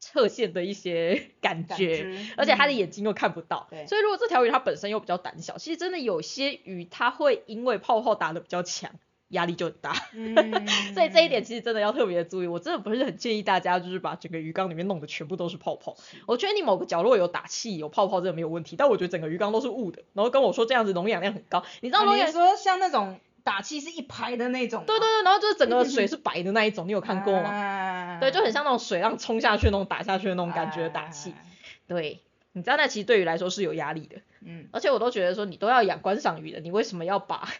Speaker 1: 侧线的一些 感
Speaker 2: 感
Speaker 1: 觉。
Speaker 2: 知
Speaker 1: 而且它的
Speaker 2: 嗯
Speaker 1: 眼睛又看不到，
Speaker 2: 对
Speaker 1: 所以如果这条鱼它本身又比较胆小，其实真的有些鱼它会因为泡泡打的比较强，压力就很大。
Speaker 2: 嗯，
Speaker 1: 所以这一点其实真的要特别注意，我真的不是很建议大家就是把整个鱼缸里面弄得全部都是泡泡。我觉得你某个角落有打气有泡泡这个没有问题，但我觉得整个鱼缸都是雾的，然后跟我说这样子溶氧量很高，你知道
Speaker 2: 啊
Speaker 1: 溶氧
Speaker 2: 你说像那种打气是一排的那种吗，
Speaker 1: 对对对，然后就是整个水是白的那一种，你有看过吗？
Speaker 2: 吗
Speaker 1: 对，就很像那种水浪冲下去那种打下去的那种感觉的打气。，对，你知道那其实对于来说是有压力的，
Speaker 2: 嗯，
Speaker 1: 而且我都觉得说你都要养观赏鱼的，你为什么要把
Speaker 2: 嗯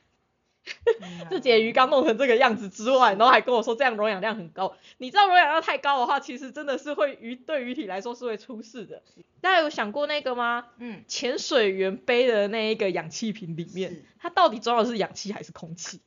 Speaker 1: 自己的鱼缸弄成这个样子之外，然后还跟我说这样溶氧量很高？你知道溶氧量太高的话，其实真的是会鱼对鱼体来说是会出事的。大家有想过那个吗？
Speaker 2: 嗯，
Speaker 1: 潜水员背的那一个氧气瓶里面，它到底装的是氧气还是空气？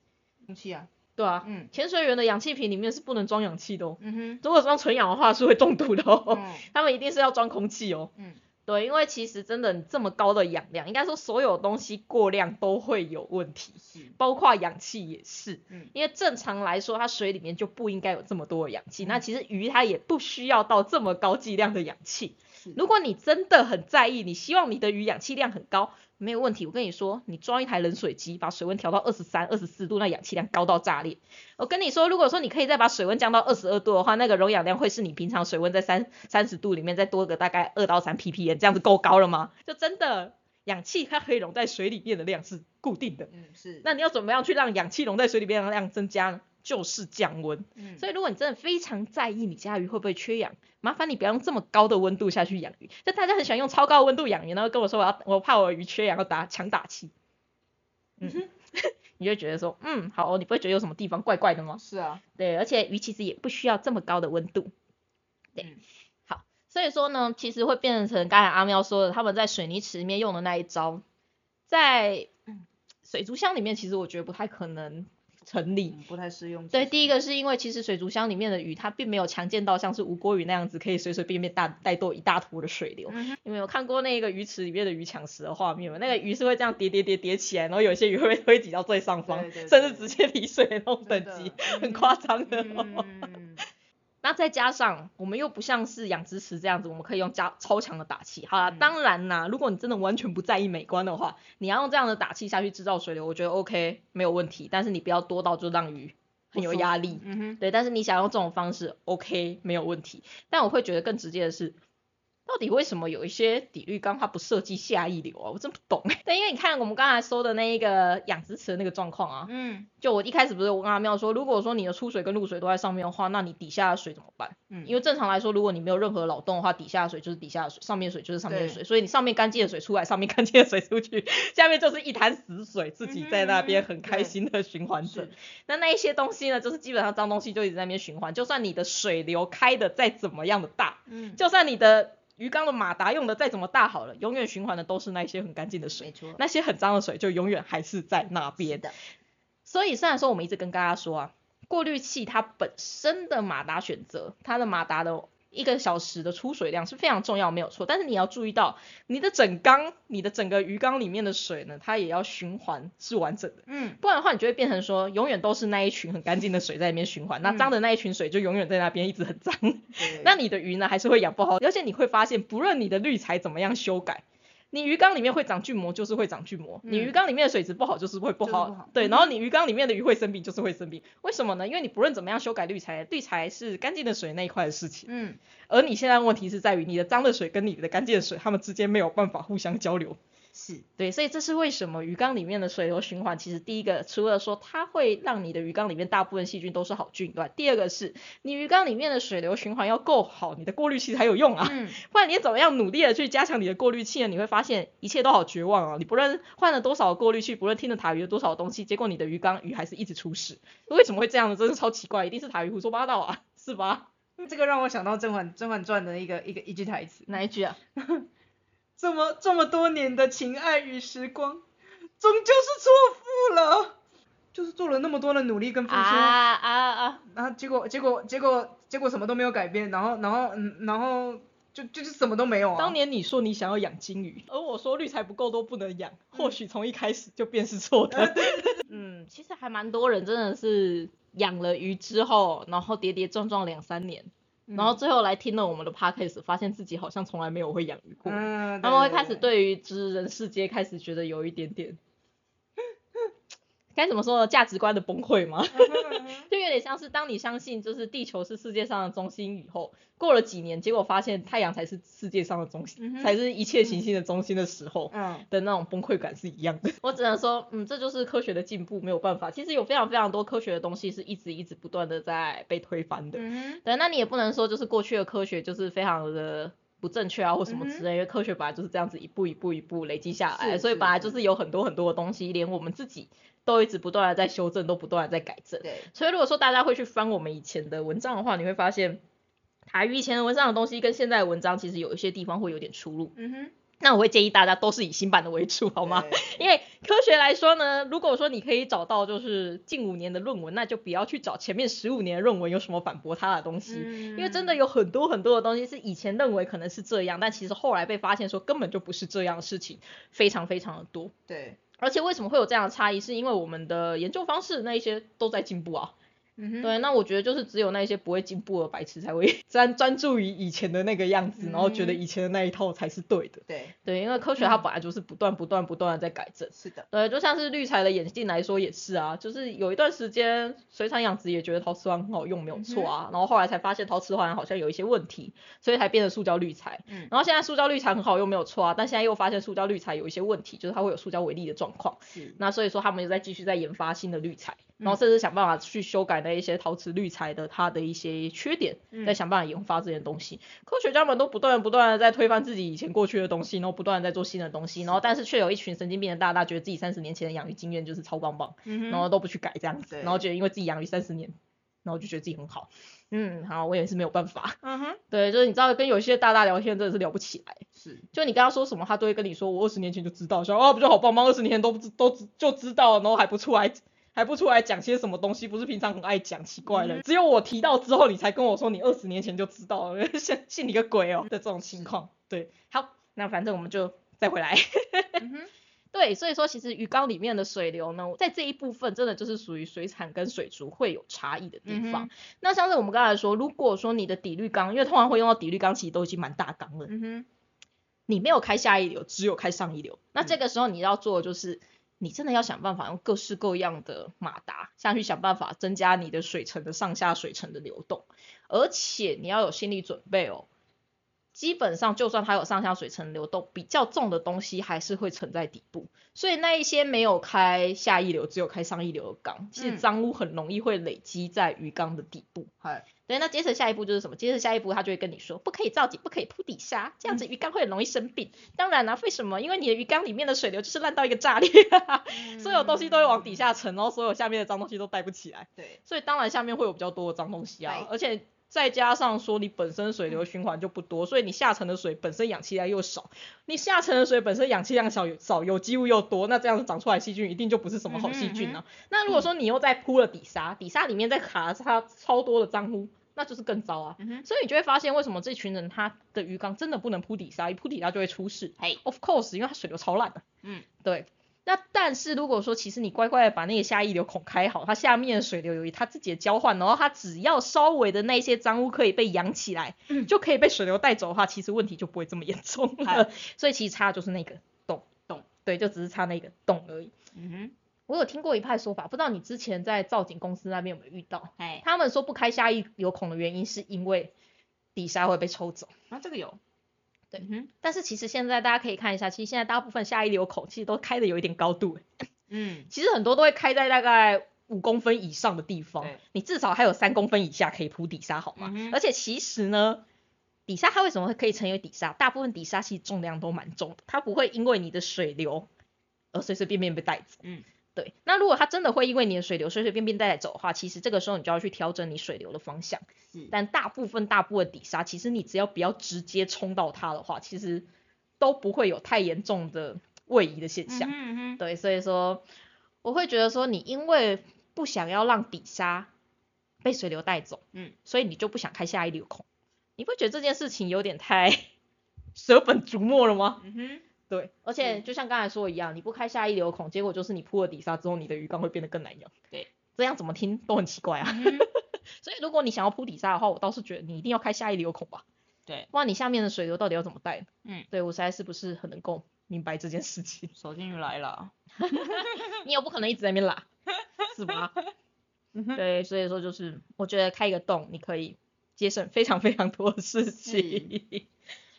Speaker 2: 空气啊，
Speaker 1: 对啊，
Speaker 2: 嗯
Speaker 1: 潜水员的氧气瓶里面是不能装氧气的哦。
Speaker 2: 嗯哼
Speaker 1: 如果装纯氧的话是会中毒的哦。
Speaker 2: 嗯
Speaker 1: 他们一定是要装空气哦。
Speaker 2: 嗯，
Speaker 1: 对，因为其实真的你这么高的氧量，应该说所有东西过量都会有问题，包括氧气也是。
Speaker 2: 嗯
Speaker 1: 因为正常来说，它水里面就不应该有这么多的氧气。
Speaker 2: 嗯
Speaker 1: 那其实鱼它也不需要到这么高剂量的氧气。
Speaker 2: 是，
Speaker 1: 如果你真的很在意，你希望你的鱼氧气量很高，没有问题。我跟你说，你装一台冷水机，把水温调到二十三、二十四度，那氧气量高到炸裂。我跟你说，如果说你可以再把水温降到二十二度的话，那个溶氧量会是你平常水温在三三十度里面再多个大概二到三 ppm，这样子够高了吗？就真的氧气它可以溶在水里面的量是固定的。
Speaker 2: 嗯是，
Speaker 1: 那你要怎么样去让氧气溶在水里面的量增加呢？就是降温。
Speaker 2: 嗯
Speaker 1: 所以如果你真的非常在意你家鱼会不会缺氧，麻烦你不要用这么高的温度下去养鱼。就大家很喜欢用超高温度养鱼，然后跟我说我要我怕我的鱼缺氧要打强打气，嗯，你就会觉得说嗯好哦，你不会觉得有什么地方怪怪的吗？
Speaker 2: 是啊，
Speaker 1: 对，而且鱼其实也不需要这么高的温度。对
Speaker 2: 嗯
Speaker 1: 好，所以说呢，其实会变成刚才阿喵说的，他们在水泥池里面用的那一招，在水族箱里面其实我觉得不太可能成立。
Speaker 2: 嗯不太适用。
Speaker 1: 对，第一个是因为其实水族箱里面的鱼，它并没有强健到像是无锅鱼那样子，可以随随便便大带动一大坨的水流。
Speaker 2: 嗯
Speaker 1: 你们有看过那个鱼池里面的鱼抢食的画面吗？那个鱼是会这样叠叠叠叠起来，然后有些鱼会被推挤到最上方，甚至直接离水的那种等级，很夸张的、哦。
Speaker 2: 嗯，
Speaker 1: 那再加上我们又不像是养殖池这样子，我们可以用加超强的打气。好啦，
Speaker 2: 嗯
Speaker 1: 当然啦，如果你真的完全不在意美观的话，你要用这样的打气下去制造水流，我觉得 OK 没有问题。但是你不要多到就让鱼很有压力。
Speaker 2: 嗯哼，
Speaker 1: 对，但是你想用这种方式，OK 没有问题。但我会觉得更直接的是，到底为什么有一些底滤缸它不设计下一流啊？我真不懂哎。但因为你看我们刚才说的那一个养殖池的那个状况啊，
Speaker 2: 嗯
Speaker 1: 就我一开始不是我跟阿妙说，如果说你的出水跟入水都在上面的话，那你底下的水怎么办？
Speaker 2: 嗯，
Speaker 1: 因为正常来说，如果你没有任何扰动的话，底下的水就是底下的水，上面水就是上面的水，所以你上面干净的水出来，上面干净的水出去，下面就是一潭死水，自己在那边很开心的循环着。
Speaker 2: 是，
Speaker 1: 那那一些东西呢，就是基本上脏东西就一直在那边循环，就算你的水流开的再怎么样的大，
Speaker 2: 嗯，
Speaker 1: 就算你的鱼缸的马达用的再怎么大好了，永远循环的都是那些很干净的水。
Speaker 2: 没，错，
Speaker 1: 那些很脏的水就永远还是在那边。
Speaker 2: 的，
Speaker 1: 所以虽然说我们一直跟大家说啊，过滤器它本身的马达选择，它的马达的一个小时的出水量是非常重要，没有错。但是你要注意到，你的整缸，你的整个鱼缸里面的水呢，它也要循环是完整的。
Speaker 2: 嗯，
Speaker 1: 不然的话，你就会变成说，永远都是那一群很干净的水在里面循环，那
Speaker 2: 嗯
Speaker 1: 脏的那一群水就永远在那边一直很脏。
Speaker 2: 对
Speaker 1: 那你的鱼呢，还是会养不好，而且你会发现，不论你的滤材怎么样修改，你鱼缸里面会长菌膜，就是会长菌膜；你鱼
Speaker 2: 嗯
Speaker 1: 缸里面的水质不好，就是会不好。
Speaker 2: 不好
Speaker 1: 对，
Speaker 2: 嗯
Speaker 1: 然后你鱼缸里面的鱼会生病，就是会生病。为什么呢？因为你不论怎么样修改滤材，滤材是干净的水那一块的事情，
Speaker 2: 嗯，
Speaker 1: 而你现在问题是在于你的脏的水跟你的干净的水，它们之间没有办法互相交流。
Speaker 2: 是，
Speaker 1: 对，所以这是为什么鱼缸里面的水流循环，其实第一个除了说它会让你的鱼缸里面大部分细菌都是好菌以外，第二个是你鱼缸里面的水流循环要够好，你的过滤器才有用啊。
Speaker 2: 嗯，
Speaker 1: 不然你怎么样努力的去加强你的过滤器呢？你会发现一切都好绝望啊！你不论换了多少过滤器，不论听了塔鱼的多少东西，结果你的鱼缸鱼还是一直出事。为什么会这样呢？真是超奇怪，一定是塔鱼胡说八道啊，是吧？
Speaker 2: 这个让我想到《甄嬛甄嬛传》的一个一个一句台词，
Speaker 1: 哪一句啊？
Speaker 2: 这么这么多年的情爱与时光，终究是错付了，就是做了那么多的努力跟付出，
Speaker 1: 啊啊啊！
Speaker 2: 然后结果结果结果结果什么都没有改变，然后然后嗯然后就就是什么都没有啊。
Speaker 1: 当年你说你想要养金鱼，而我说滤材不够多不能养，或许从一开始就便是错的。嗯，其实还蛮多人真的是养了鱼之后，然后跌跌撞撞两三年，
Speaker 2: 嗯
Speaker 1: 然后最后来听了我们的 podcast，发现自己好像从来没有会养鱼过，
Speaker 2: 嗯，
Speaker 1: 他们会开始
Speaker 2: 对。
Speaker 1: 对于知人世界开始觉得有一点点，该怎么说呢？价值观的崩溃吗？就有点像是当你相信就是地球是世界上的中心以后，过了几年，结果发现太阳才是世界上的中心，
Speaker 2: 嗯
Speaker 1: 才是一切行星的中心的时候。
Speaker 2: 嗯
Speaker 1: 的那种崩溃感是一样的。我只能说，嗯，这就是科学的进步，没有办法。其实有非常非常多科学的东西是一直一直不断的在被推翻的。
Speaker 2: 嗯
Speaker 1: 对，那你也不能说就是过去的科学就是非常的不正确啊或什么之类，因为科学本来就是这样子一步一步一步累积下来，所以本来就是有很多很多的东西，连我们自己都一直不断的在修正，都不断的在改正。
Speaker 2: 对，
Speaker 1: 所以如果说大家会去翻我们以前的文章的话，你会发现。台语以前的文章的东西跟现在的文章其实有一些地方会有点出入，
Speaker 2: 嗯哼，
Speaker 1: 那我会建议大家都是以新版的为主，好吗？因为科学来说呢，如果说你可以找到就是近五年的论文，那就不要去找前面十五年的论文有什么反驳它的东西，
Speaker 2: 嗯
Speaker 1: 因为真的有很多很多的东西是以前认为可能是这样，但其实后来被发现说根本就不是这样的事情，非常非常的多。
Speaker 2: 对，
Speaker 1: 而且为什么会有这样的差异，是因为我们的研究方式那一些都在进步啊。对，那我觉得就是只有那一些不会进步的白痴才会 专专注于以前的那个样子，然后觉得
Speaker 2: 嗯
Speaker 1: 以前的那一套才是对的。
Speaker 2: 对，
Speaker 1: 对，因为科学它本来就是不断不断不断的在改正。
Speaker 2: 是的，
Speaker 1: 对，就像是滤材的眼镜来说也是啊，就是有一段时间水产养殖也觉得陶瓷环很好用，没有错啊，然后后来才发现陶瓷环好像有一些问题，所以才变成塑胶滤材。
Speaker 2: 嗯
Speaker 1: 然后现在塑胶滤材很好用，没有错啊，但现在又发现塑胶滤材有一些问题，就是它会有塑胶微粒的状况。
Speaker 2: 是，
Speaker 1: 那所以说他们又在继续在研发新的滤材，然
Speaker 2: 嗯
Speaker 1: 后甚至想办法去修改那一些陶瓷滤材的它的一些缺点，
Speaker 2: 嗯
Speaker 1: 再想办法研发这些东西。科学家们都不断不断的在推翻自己以前过去的东西，然后不断的在做新的东西，然后但是却有一群神经病的大大觉得自己三十年前的养鱼经验就是超棒棒，
Speaker 2: 嗯，
Speaker 1: 然后都不去改这样子，然后觉得因为自己养鱼三十年，然后就觉得自己很好。嗯，好，我也是没有办法。
Speaker 2: 嗯哼，
Speaker 1: 对，就是你知道跟有一些大大聊天真的是聊不起来。
Speaker 2: 是，
Speaker 1: 就你跟他说什么，他都会跟你说，我二十年前就知道，说啊不就好棒棒，二十年前都不知都知就知道，然后还不出来还不出来讲些什么东西，不是平常很爱讲，奇怪了，
Speaker 2: 嗯
Speaker 1: 只有我提到之后，你才跟我说你二十年前就知道了，信信你个鬼哦的这种情况。对，好，那反正我们就再回来。
Speaker 2: 嗯，
Speaker 1: 对，所以说其实鱼缸里面的水流呢，在这一部分真的就是属于水产跟水族会有差异的地方。
Speaker 2: 嗯
Speaker 1: 那像是我们刚才说，如果说你的底滤缸，因为通常会用到底滤缸，其实都已经蛮大缸了，
Speaker 2: 嗯哼，
Speaker 1: 你没有开下一流，只有开上一流。那
Speaker 2: 嗯
Speaker 1: 这个时候你要做的就是，你真的要想办法用各式各样的马达下去想办法增加你的水层的上下水层的流动，而且你要有心理准备哦。基本上，就算它有上下水层流动，比较重的东西还是会沉在底部。所以那一些没有开下一流，只有开上一流的缸，其实
Speaker 2: 嗯
Speaker 1: 脏污很容易会累积在鱼缸的底部。
Speaker 2: 嗨，
Speaker 1: 对，那接着下一步就是什么？接着下一步他就会跟你说，不可以造底，不可以铺底沙，这样子鱼缸会很容易生病。当然啦、为什么？因为你的鱼缸里面的水流就是烂到一个炸裂，所有东西都会往底下沉，然后所有下面的脏东西都带不起来，
Speaker 2: 对，
Speaker 1: 所以当然下面会有比较多的脏东西啊，而且。再加上说你本身水流循环就不多，所以你下层的水本身氧气量又少，你下层的水本身氧气量少少，有机物又多，那这样子长出来细菌一定就不是什么好细菌啊。那如果说你又再铺了底沙，底沙里面再卡了它超多的脏污，那就是更糟啊。
Speaker 2: 嗯，
Speaker 1: 所以你就会发现为什么这群人他的鱼缸真的不能铺底沙，一铺底沙就会出事。
Speaker 2: 嘿
Speaker 1: ，Of course，因为它水流超烂的。
Speaker 2: 嗯，
Speaker 1: 对。那但是如果说其实你乖乖的把那个下溢流孔开好，它下面的水流由于它自己的交换，然后它只要稍微的那些脏污可以被扬起来，
Speaker 2: 嗯
Speaker 1: 就可以被水流带走的话，其实问题就不会这么严重了
Speaker 2: 嗨。
Speaker 1: 所以其实差的就是那个洞
Speaker 2: 洞，
Speaker 1: 对，就只是差那个洞而已。
Speaker 2: 嗯哼，
Speaker 1: 我有听过一派说法，不知道你之前在造景公司那边有没有遇到？
Speaker 2: 哎，
Speaker 1: 他们说不开下溢流孔的原因是因为底沙会被抽走。
Speaker 2: 啊，这个有，
Speaker 1: 对。
Speaker 3: 嗯，
Speaker 1: 但是其实现在大家可以看一下，其实现在大部分下一流口其实都开的有一点高度欸，
Speaker 3: 嗯，
Speaker 1: 其实很多都会开在大概五公分以上的地方，你至少还有三公分以下可以铺底沙，好吗？
Speaker 3: 嗯
Speaker 1: 而且其实呢，底沙它为什么会可以成为底沙？大部分底沙其实重量都蛮重的，它不会因为你的水流而随随便便被带走。
Speaker 3: 嗯，
Speaker 1: 对。那如果它真的会因为你的水流随随便便带走的话，其实这个时候你就要去调整你水流的方向。
Speaker 3: 是，
Speaker 1: 但大部分大部分底沙，其实你只要不要直接冲到它的话，其实都不会有太严重的位移的现象。
Speaker 3: 嗯哼，
Speaker 1: 对，所以说我会觉得说，你因为不想要让底沙被水流带走，
Speaker 3: 嗯，
Speaker 1: 所以你就不想开下一流孔，你不觉得这件事情有点太 舍本逐末了吗？
Speaker 3: 嗯哼，
Speaker 1: 对，而且就像刚才说的一样，你不开下一流孔，结果就是你铺了底沙之后，你的鱼缸会变得更难养。
Speaker 3: 对，
Speaker 1: 这样怎么听都很奇怪啊。
Speaker 3: 嗯
Speaker 1: 所以如果你想要铺底沙的话，我倒是觉得你一定要开下一流孔吧，
Speaker 3: 对，
Speaker 1: 不然你下面的水流到底要怎么带？
Speaker 3: 嗯，
Speaker 1: 对我实在是不是很能够明白这件事情。
Speaker 3: 手进鱼来了，
Speaker 1: 你又不可能一直在那边拉，是吧？对，所以说就是我觉得开一个洞，你可以节省非常非常多的事情。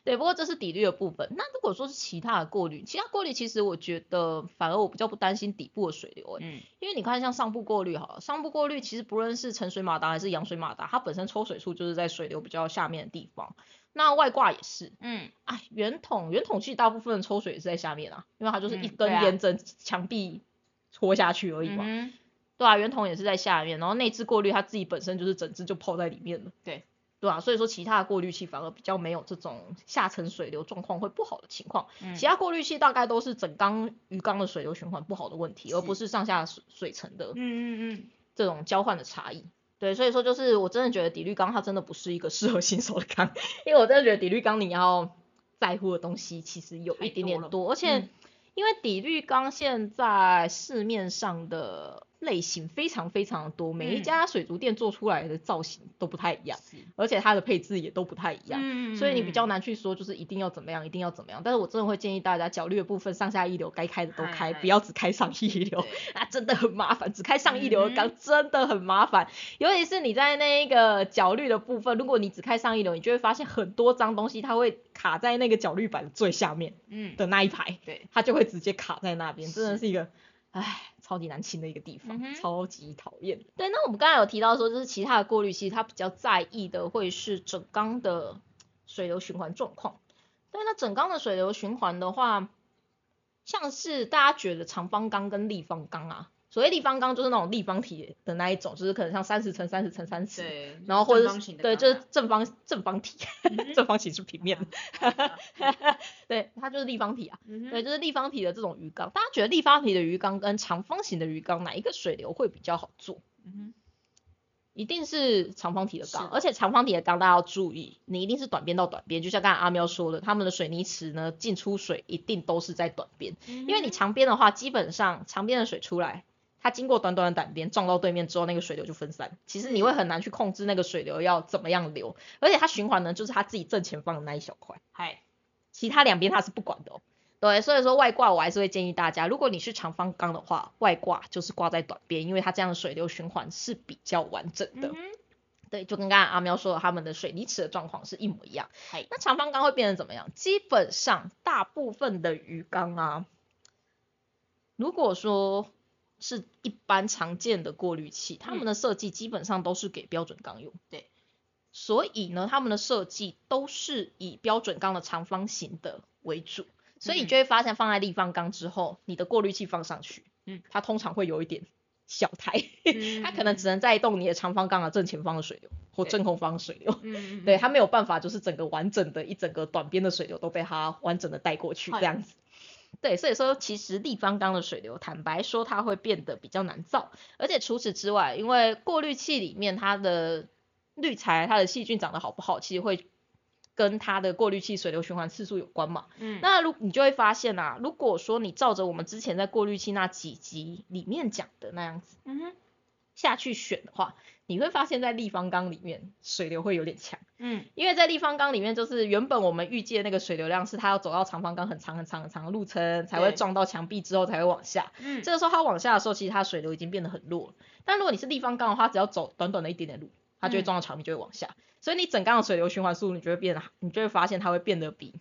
Speaker 1: 对，不过这是底滤的部分。那如果说是其他的过滤，其他过滤其实我觉得反而我比较不担心底部的水流、欸，
Speaker 3: 嗯，
Speaker 1: 因为你看像上部过滤好了，上部过滤其实不论是沉水马达还是扬水马达，它本身抽水处就是在水流比较下面的地方。那外挂也是，
Speaker 3: 嗯，
Speaker 1: 哎，圆筒圆筒其实大部分的抽水也是在下面啊，因为它就是一根沿着墙壁戳下去而已嘛。
Speaker 3: 嗯，
Speaker 1: 对啊，圆筒也是在下面，然后内置过滤它自己本身就是整只就泡在里面了。
Speaker 3: 对，
Speaker 1: 对啊，所以说其他的过滤器反而比较没有这种下沉水流状况会不好的情况，
Speaker 3: 嗯。
Speaker 1: 其他过滤器大概都是整缸鱼缸的水流循环不好的问题，而不是上下水水层的
Speaker 3: 嗯嗯嗯，
Speaker 1: 这种交换的差异。对，所以说就是我真的觉得底滤缸它真的不是一个适合新手的缸，因为我真的觉得底滤缸你要在乎的东西其实有一点点
Speaker 3: 多
Speaker 1: 多，而且
Speaker 3: 嗯。
Speaker 1: 因为底滤缸现在市面上的类型非常非常的多，每一
Speaker 3: 嗯
Speaker 1: 家水族店做出来的造型都不太一样，
Speaker 3: 是，
Speaker 1: 而且它的配置也都不太一样。
Speaker 3: 嗯
Speaker 1: 所以你比较难去说，就是一定要怎么样，一定要怎么样。但是我真的会建议大家，角率的部分上下一流该开的都开，
Speaker 3: 嗨
Speaker 1: 不要只开上一流。
Speaker 3: 对
Speaker 1: 那 真的很麻烦，只开上一流的
Speaker 3: 嗯
Speaker 1: 缸真的很麻烦，尤其是你在那个角率的部分，如果你只开上一流，你就会发现很多脏东西它会卡在那个角率板最下面
Speaker 3: 嗯，
Speaker 1: 的那一排，
Speaker 3: 对，
Speaker 1: 它就会直接卡在那边，真的
Speaker 3: 是
Speaker 1: 是一个。唉，超级难清的一个地方，
Speaker 3: 嗯
Speaker 1: 超级讨厌。对，那我们刚才有提到说，就是其他的过滤器，它比较在意的会是整缸的水流循环状况。对，那整缸的水流循环的话，像是大家觉得长方缸跟立方缸啊，所谓立方缸就是那种立方体的那一种，就是可能像三十乘三十乘三十，
Speaker 3: 对，
Speaker 1: 然后或者对，就是正方正方体，
Speaker 3: 嗯
Speaker 1: 正方形是平面 对，它就是立方体啊。
Speaker 3: 嗯
Speaker 1: 对，就是立方体的这种鱼缸，大家觉得立方体的鱼缸跟长方形的鱼缸哪一个水流会比较好做？
Speaker 3: 嗯哼，
Speaker 1: 一定是长方体的缸，而且长方体的缸大家要注意，你一定是短边到短边，就像刚才阿喵说的，他们的水泥池呢进出水一定都是在短边，
Speaker 3: 因
Speaker 1: 因为你长边的话，基本上长边的水出来，它经过短短的短边撞到对面之后，那个水流就分散，其实你会很难去控制那个水流要怎么样流，而且它循环呢就是它自己正前方的那一小块。
Speaker 3: 嗨，
Speaker 1: 其他两边它是不管的哦。对，所以说外挂我还是会建议大家，如果你是长方缸的话，外挂就是挂在短边，因为它这样的水流循环是比较完整的。
Speaker 3: 嗯，
Speaker 1: 对，就跟刚才阿喵说的，他们的水泥池的状况是一模一样。
Speaker 3: 嗨，
Speaker 1: 那长方缸会变成怎么样？基本上大部分的鱼缸啊，如果说是一般常见的过滤器，他们的设计基本上都是给标准缸用。
Speaker 3: 对，
Speaker 1: 所以呢，他们的设计都是以标准缸的长方形的为主。所以你
Speaker 3: 嗯
Speaker 1: 就会发现，放在立方缸之后，你的过滤器放上去，
Speaker 3: 嗯，
Speaker 1: 它通常会有一点小台，
Speaker 3: 嗯
Speaker 1: 它可能只能带动你的长方缸的正前方的水流或正后方的水流。对，，它没有办法，就是整个完整的一整个短边的水流都被它完整的带过去这样子。对，所以说其实立方缸的水流，坦白说它会变得比较难造，而且除此之外，因为过滤器里面它的滤材、它的细菌长得好不好，其实会跟它的过滤器水流循环次数有关嘛。
Speaker 3: 嗯，
Speaker 1: 那如你就会发现啊，如果说你照着我们之前在过滤器那几集里面讲的那样子
Speaker 3: 嗯哼，
Speaker 1: 下去选的话，你会发现在立方缸里面水流会有点强。
Speaker 3: 嗯，
Speaker 1: 因为在立方缸里面，就是原本我们预计的那个水流量是它要走到长方缸很长很长很长的路程，才会撞到墙壁之后才会往下。
Speaker 3: 嗯，
Speaker 1: 这个时候它往下的时候，其实它水流已经变得很弱了。但如果你是立方缸的话，只要走短短的一点点路，它就会
Speaker 3: 嗯
Speaker 1: 撞到墙壁就会往下。所以你整缸的水流循环速度，你就会变得，你就会发现它会变得比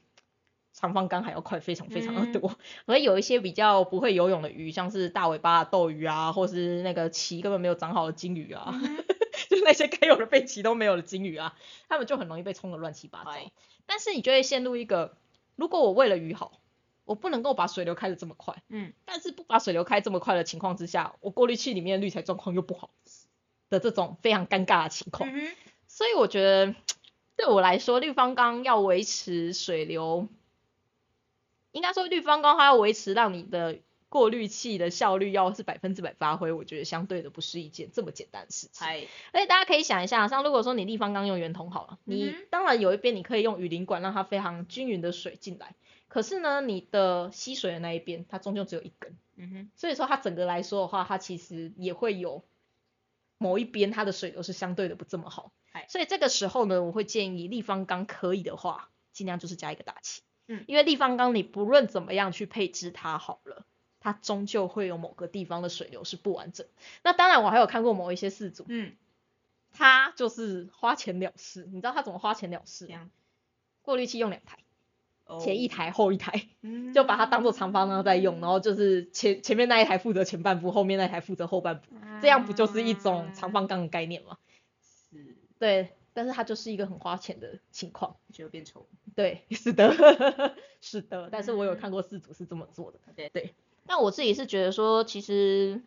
Speaker 1: 长方缸还要快，非常非常的
Speaker 3: 嗯
Speaker 1: 多。所以有一些比较不会游泳的鱼，像是大尾巴的斗鱼啊，或是那个鳍根本没有长好的金鱼啊，就是那些该有的背鳍都没有的金鱼啊，它们就很容易被冲得乱七八糟
Speaker 3: 嗨。
Speaker 1: 但是你就会陷入一个，如果我为了鱼好，我不能够把水流开的这么快，
Speaker 3: 嗯，
Speaker 1: 但是不把水流开这么快的情况之下，我过滤器里面的滤材状况又不好的这种非常尴尬的情况。
Speaker 3: 嗯，
Speaker 1: 所以我觉得 对我来说，立方缸要维持水流，应该说立方缸它要维持让你的过滤器的效率要是百分之百发挥，我觉得相对的不是一件这么简单的事情。
Speaker 3: 嗨，
Speaker 1: 而且大家可以想一下，像如果说你立方缸用圆筒好了，你当然有一边你可以用雨淋管让它非常均匀的水进来，可是呢，你的吸水的那一边它终究只有一根，
Speaker 3: 嗯哼，
Speaker 1: 所以说它整个来说的话，它其实也会有某一边它的水流是相对的不这么好
Speaker 3: 嗨。
Speaker 1: 所以这个时候呢，我会建议立方缸可以的话，尽量就是加一个大气。
Speaker 3: 嗯
Speaker 1: 因为立方缸你不论怎么样去配置它好了，它终究会有某个地方的水流是不完整。那当然我还有看过某一些事主，
Speaker 3: 嗯，
Speaker 1: 他就是花钱了事。你知道他怎么花钱了事吗？
Speaker 3: 这样，
Speaker 1: 过滤器用两台，
Speaker 3: 哦
Speaker 1: 前一，台后一台。
Speaker 3: 嗯
Speaker 1: 就把它当做长方缸在用，然后就是前前面那一台负责前半部，后面那一台负责后半部，这样不就是一种长方缸的概念吗？
Speaker 3: 是，
Speaker 1: 对，但是它就是一个很花钱的情况。
Speaker 3: 就变丑，
Speaker 1: 对，是的，是的，但是我有看过四组是这么做的。
Speaker 3: 对
Speaker 1: 对，那我自己是觉得说，其实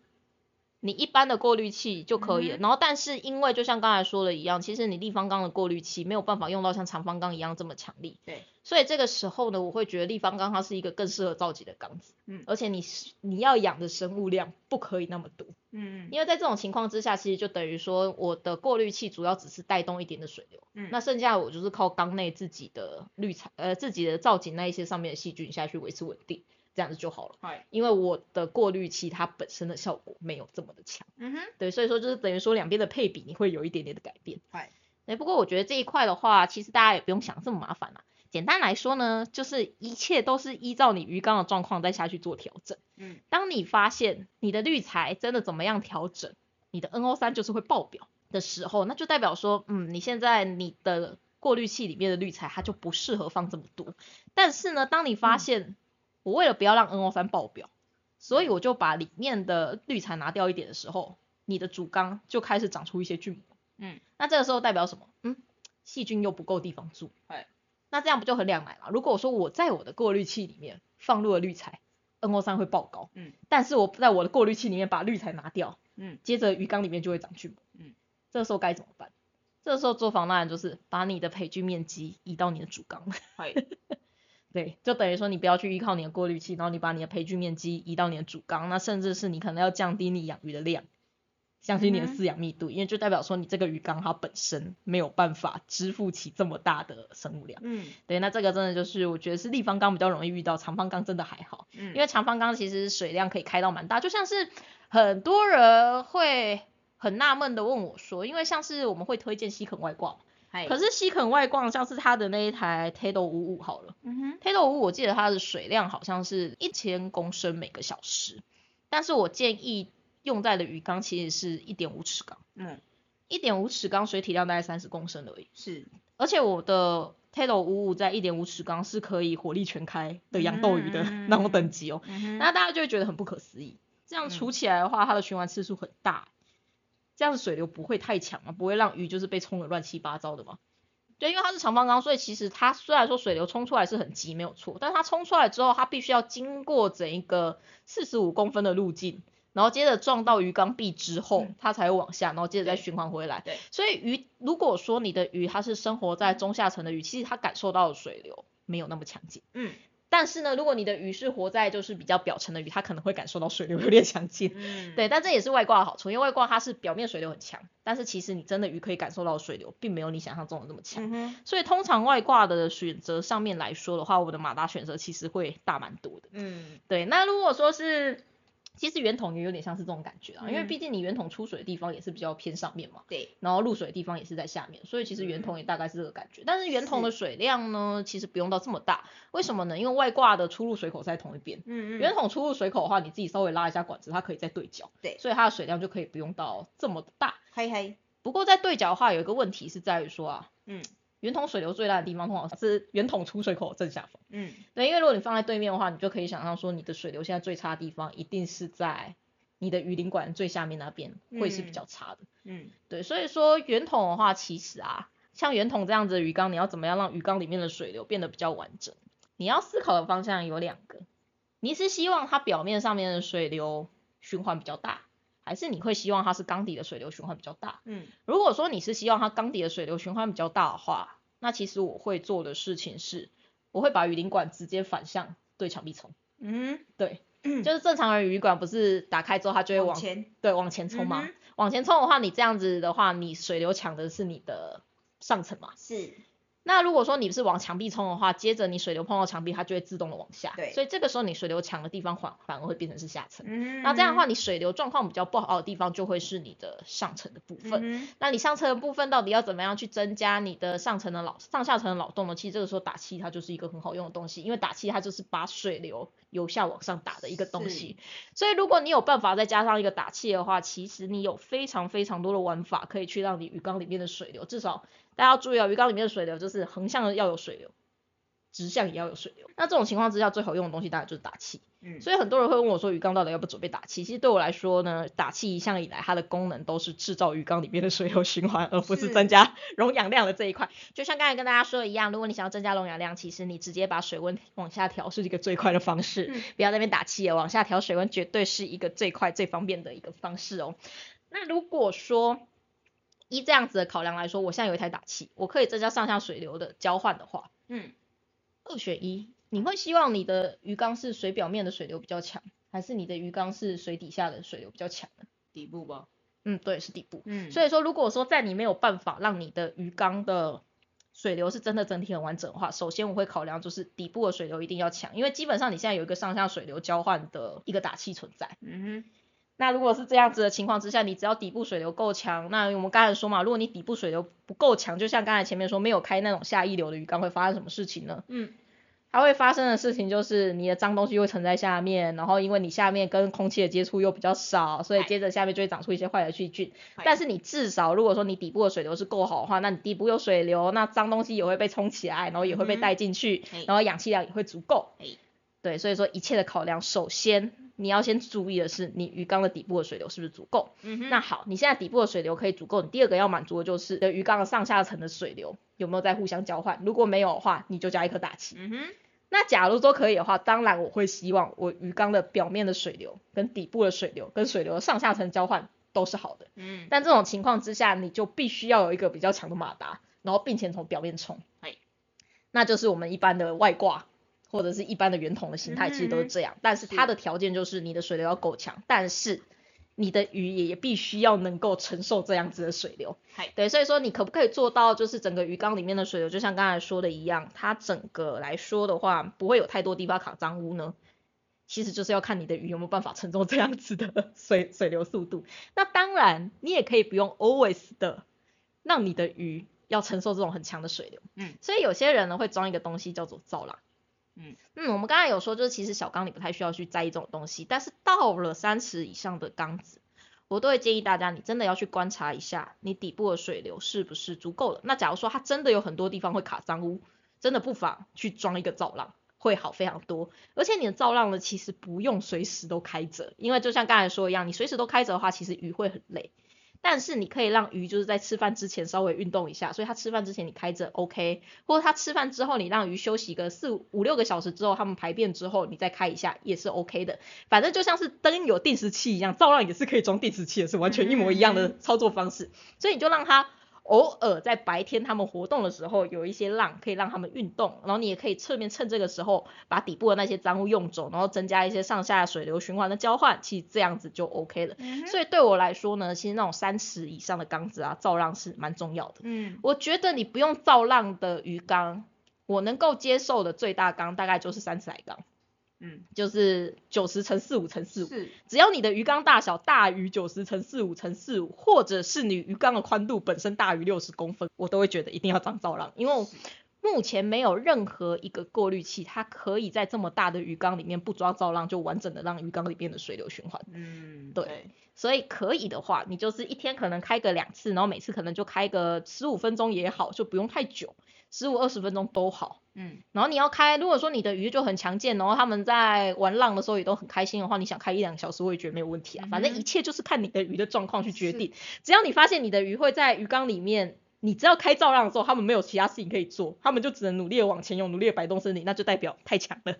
Speaker 1: 你一般的过滤器就可以了，
Speaker 3: 嗯
Speaker 1: 然后但是因为就像刚才说的一样，其实你立方缸的过滤器没有办法用到像长方缸一样这么强力，
Speaker 3: 对，
Speaker 1: 所以这个时候呢，我会觉得立方缸它是一个更适合造景的缸子，
Speaker 3: 嗯。
Speaker 1: 而且你是你要养的生物量不可以那么多，
Speaker 3: 嗯。
Speaker 1: 因为在这种情况之下，其实就等于说我的过滤器主要只是带动一点的水流，
Speaker 3: 嗯。
Speaker 1: 那剩下我就是靠缸内自己的滤材呃自己的造景那一些上面的细菌下去维持稳定，这样子就好了。因为我的过滤器它本身的效果没有这么的强，
Speaker 3: 嗯哼，
Speaker 1: 对，所以说就是等于说两边的配比你会有一点点的改变。
Speaker 3: 嗨，
Speaker 1: 对，不过我觉得这一块的话，其实大家也不用想这么麻烦啦。简单来说呢，就是一切都是依照你鱼缸的状况再下去做调整。
Speaker 3: 嗯，
Speaker 1: 当你发现你的滤材真的怎么样调整，你的 NO 三就是会爆表的时候，那就代表说，嗯，你现在你的过滤器里面的滤材它就不适合放这么多。但是呢，当你发
Speaker 3: 嗯
Speaker 1: 现、我为了不要让 NO 3爆表，所以我就把里面的滤材拿掉一点的时候，你的主缸就开始长出一些菌膜。
Speaker 3: 嗯，
Speaker 1: 那这个时候代表什么？嗯，细菌又不够地方住。
Speaker 3: 哎，
Speaker 1: 那这样不就很两难了？如果说我在我的过滤器里面放入了滤材，NO 3会爆高。
Speaker 3: 嗯，
Speaker 1: 但是我在我的过滤器里面把滤材拿掉，
Speaker 3: 嗯，
Speaker 1: 接着鱼缸里面就会长菌膜。
Speaker 3: 嗯，
Speaker 1: 这个时候该怎么办？这个时候做法当然就是把你的培菌面积移到你的主缸。
Speaker 3: 嗨，
Speaker 1: 对，就等于说你不要去依靠你的过滤器，然后你把你的培菌面积移到你的主缸，那甚至是你可能要降低你养鱼的量，降低你的饲养密度，因为就代表说你这个鱼缸它本身没有办法支付起这么大的生物量。
Speaker 3: 嗯
Speaker 1: 对，那这个真的就是我觉得是立方缸比较容易遇到，长方缸真的还好，
Speaker 3: 嗯，
Speaker 1: 因为长方缸其实水量可以开到蛮大，就像是很多人会很纳闷的问我说，因为像是我们会推荐吸肯外挂可是西肯外挂像是它的那一台 Tado 五五好了。
Speaker 3: 嗯哼
Speaker 1: ，Tado 五，我记得它的水量好像是一千公升每个小时，但是我建议用在的鱼缸其实是一点五尺缸，
Speaker 3: 嗯，
Speaker 1: 一点五尺缸水体量大概三十公升而已，
Speaker 3: 是，
Speaker 1: 而且我的 Tado 五五在一点五尺缸是可以火力全开的养斗鱼的 那种等级哦，
Speaker 3: 嗯，
Speaker 1: 那大家就会觉得很不可思议，这样除起来的话，它的循环次数很大，这样子水流不会太强嘛，不会让鱼就是被冲的乱七八糟的嘛。对，因为它是长方缸，所以其实它虽然说水流冲出来是很急，没有错，但是它冲出来之后，它必须要经过整一个四十五公分的路径，然后接着撞到鱼缸壁之后
Speaker 3: 嗯，
Speaker 1: 它才会往下，然后接着再循环回来。
Speaker 3: 对，
Speaker 1: 所以鱼如果说你的鱼它是生活在中下层的鱼，其实它感受到的水流没有那么强劲。
Speaker 3: 嗯
Speaker 1: 但是呢，如果你的鱼是活在就是比较表层的鱼，它可能会感受到水流有点强劲。
Speaker 3: 嗯，
Speaker 1: 对，但这也是外挂的好处，因为外挂它是表面水流很强，但是其实你真的鱼可以感受到水流，并没有你想象中的那么强。
Speaker 3: 嗯，
Speaker 1: 所以通常外挂的选择上面来说的话，我的马达选择其实会大蛮多的。
Speaker 3: 嗯
Speaker 1: 对，那如果说是，其实圆筒也有点像是这种感觉啊，因为
Speaker 3: 嗯
Speaker 1: 毕竟你圆筒出水的地方也是比较偏上面嘛，
Speaker 3: 对，
Speaker 1: 然后入水的地方也是在下面，所以其实圆筒也大概是这个感觉。但是圆筒的水量呢，其实不用到这么大，为什么呢？因为外挂的出入水口在同一边。
Speaker 3: 嗯
Speaker 1: 圆筒出入水口的话，你自己稍微拉一下管子，它可以再对角，
Speaker 3: 对
Speaker 1: 所以它的水量就可以不用到这么大。
Speaker 3: 嘿嘿，
Speaker 1: 不过在对角的话，有一个问题是在于说啊，
Speaker 3: 嗯
Speaker 1: 圆筒水流最大的地方通常是圆筒出水口正下方。
Speaker 3: 嗯
Speaker 1: 对，因为如果你放在对面的话，你就可以想象说你的水流现在最差的地方一定是在你的鱼鳞管最下面那边会是比较差的。
Speaker 3: 嗯
Speaker 1: 对，所以说圆筒的话，其实啊，像圆筒这样子的鱼缸，你要怎么样让鱼缸里面的水流变得比较完整？你要思考的方向有两个，你是希望它表面上面的水流循环比较大，还是你会希望它是缸底的水流循环比较大？
Speaker 3: 嗯
Speaker 1: 如果说你是希望它缸底的水流循环比较大的话，那其实我会做的事情是，我会把雨淋管直接反向对墙壁冲。
Speaker 3: 嗯
Speaker 1: 对，
Speaker 3: 嗯
Speaker 1: 就是正常的雨管不是打开之后它就会往
Speaker 3: 往前
Speaker 1: 对往前冲嘛，
Speaker 3: 嗯
Speaker 1: 往前冲的话，你这样子的话，你水流抢的是你的上层嘛。
Speaker 3: 是
Speaker 1: 那如果说你是往墙壁冲的话，接着你水流碰到墙壁，它就会自动的往下。
Speaker 3: 对
Speaker 1: 所以这个时候你水流强的地方反反而会变成是下层。
Speaker 3: 嗯
Speaker 1: 那这样的话，你水流状况比较不好的地方就会是你的上层的部分。
Speaker 3: 嗯
Speaker 1: 那你上层的部分到底要怎么样去增加你的上层的老上下层的老动呢？其实这个时候打气它就是一个很好用的东西，因为打气它就是把水流由下往上打的一个东西。所以如果你有办法再加上一个打气的话，其实你有非常非常多的玩法可以去让你鱼缸里面的水流，至少大家要注意哦，鱼缸里面的水流就是横向的要有水流，直向也要有水流。那这种情况之下，最好用的东西当然就是打气。
Speaker 3: 嗯
Speaker 1: 所以很多人会问我说，鱼缸到底要不要准备打气？其实对我来说呢，打气一向以来它的功能都是制造鱼缸里面的水流循环，而不是
Speaker 3: 是
Speaker 1: 增加 溶氧量的这一块。就像刚才跟大家说的一样，如果你想要增加溶氧量，其实你直接把水温往下调是一个最快的方式，
Speaker 3: 嗯
Speaker 1: 不要在那边打气了，往下调水温绝对是一个最快最方便的一个方式哦。那如果说依这样子的考量来说，我现在有一台打气，我可以增加上下水流的交换的话，
Speaker 3: 嗯
Speaker 1: 二选一，你会希望你的鱼缸是水表面的水流比较强，还是你的鱼缸是水底下的水流比较强呢？
Speaker 3: 底部吧
Speaker 1: 嗯，对，是底部。
Speaker 3: 嗯
Speaker 1: 所以说，如果说在你没有办法让你的鱼缸的水流是真的整体很完整的话，首先我会考量就是底部的水流一定要强，因为基本上你现在有一个上下水流交换的一个打气存在。
Speaker 3: 嗯
Speaker 1: 那如果是这样子的情况之下，你只要底部水流够强，那我们刚才说嘛，如果你底部水流不够强，就像刚才前面说没有开那种下溢流的鱼缸，会发生什么事情呢？
Speaker 3: 嗯
Speaker 1: 它会发生的事情就是你的脏东西会沉在下面，然后因为你下面跟空气的接触又比较少，所以接着下面就会长出一些坏的细菌。但是你至少如果说你底部的水流是够好的话，那你底部有水流，那脏东西也会被冲起来，然后也会被带进去，
Speaker 3: 嘿
Speaker 1: 然后氧气量也会足够
Speaker 3: 嘿。
Speaker 1: 对，所以说一切的考量，首先你要先注意的是你鱼缸的底部的水流是不是足够。
Speaker 3: 嗯哼
Speaker 1: 那好，你现在底部的水流可以足够，你第二个要满足的就是你的鱼缸的上下层的水流有没有在互相交换，如果没有的话，你就加一颗大气。
Speaker 3: 嗯哼
Speaker 1: 那假如说可以的话，当然我会希望我鱼缸的表面的水流跟底部的水流跟水流的上下层交换都是好的。
Speaker 3: 嗯
Speaker 1: 但这种情况之下，你就必须要有一个比较强的马达，然后并且从表面冲
Speaker 3: 哎，
Speaker 1: 那就是我们一般的外挂或者是一般的圆筒的形态，
Speaker 3: 嗯
Speaker 1: 其实都是这样。但是它的条件就是你的水流要够强，但是你的鱼也必须要能够承受这样子的水流。对，所以说你可不可以做到，就是整个鱼缸里面的水流，就像刚才说的一样，它整个来说的话，不会有太多地方卡脏污呢？其实就是要看你的鱼有没有办法承受这样子的 水水流速度。那当然，你也可以不用 always 的让你的鱼要承受这种很强的水流。
Speaker 3: 嗯，
Speaker 1: 所以有些人呢会装一个东西叫做造浪。
Speaker 3: 嗯
Speaker 1: 嗯，我们刚才有说，就是其实小缸你不太需要去在意这种东西，但是到了三十以上的缸子，我都会建议大家，你真的要去观察一下你底部的水流是不是足够了。那假如说它真的有很多地方会卡脏污，真的不妨去装一个造浪，会好非常多。而且你的造浪呢，其实不用随时都开着，因为就像刚才说一样，你随时都开着的话，其实鱼会很累。但是你可以让鱼就是在吃饭之前稍微运动一下，所以它吃饭之前你开着 OK，或者它吃饭之后你让鱼休息个四五五六个小时之后，它们排便之后你再开一下也是 OK 的。反正就像是灯有定时器一样，照亮也是可以装定时器的，是完全一模一样的操作方式。所以你就让它偶尔在白天他们活动的时候有一些浪可以让他们运动，然后你也可以侧面趁这个时候把底部的那些脏物用走，然后增加一些上下水流循环的交换，其实这样子就 OK 了。
Speaker 3: 嗯
Speaker 1: 所以对我来说呢，其实那种三尺以上的缸子啊，造浪是蛮重要的。
Speaker 3: 嗯
Speaker 1: 我觉得你不用造浪的鱼缸，我能够接受的最大缸大概就是三尺来缸，
Speaker 3: 嗯
Speaker 1: 就是九十乘四五乘四五。
Speaker 3: 是
Speaker 1: 只要你的鱼缸大小大于九十乘四五乘四五，或者是你鱼缸的宽度本身大于六十公分，我都会觉得一定要装造浪，因为我目前没有任何一个过滤器，它可以在这么大的鱼缸里面不抓造浪就完整的让鱼缸里面的水流循环。
Speaker 3: 嗯，
Speaker 1: 对所以可以的话，你就是一天可能开个两次，然后每次可能就开个十五分钟也好，就不用太久，十五二十分钟都好。
Speaker 3: 嗯，
Speaker 1: 然后你要开，如果说你的鱼就很强健，然后他们在玩浪的时候也都很开心的话，你想开一两个小时，我也觉得没有问题啊。反正一切就是看你的鱼的状况去决定。只要你发现你的鱼会在鱼缸里面，你知道开造浪的时候，他们没有其他事情可以做，他们就只能努力的往前游，努力的摆动身体，那就代表太强了。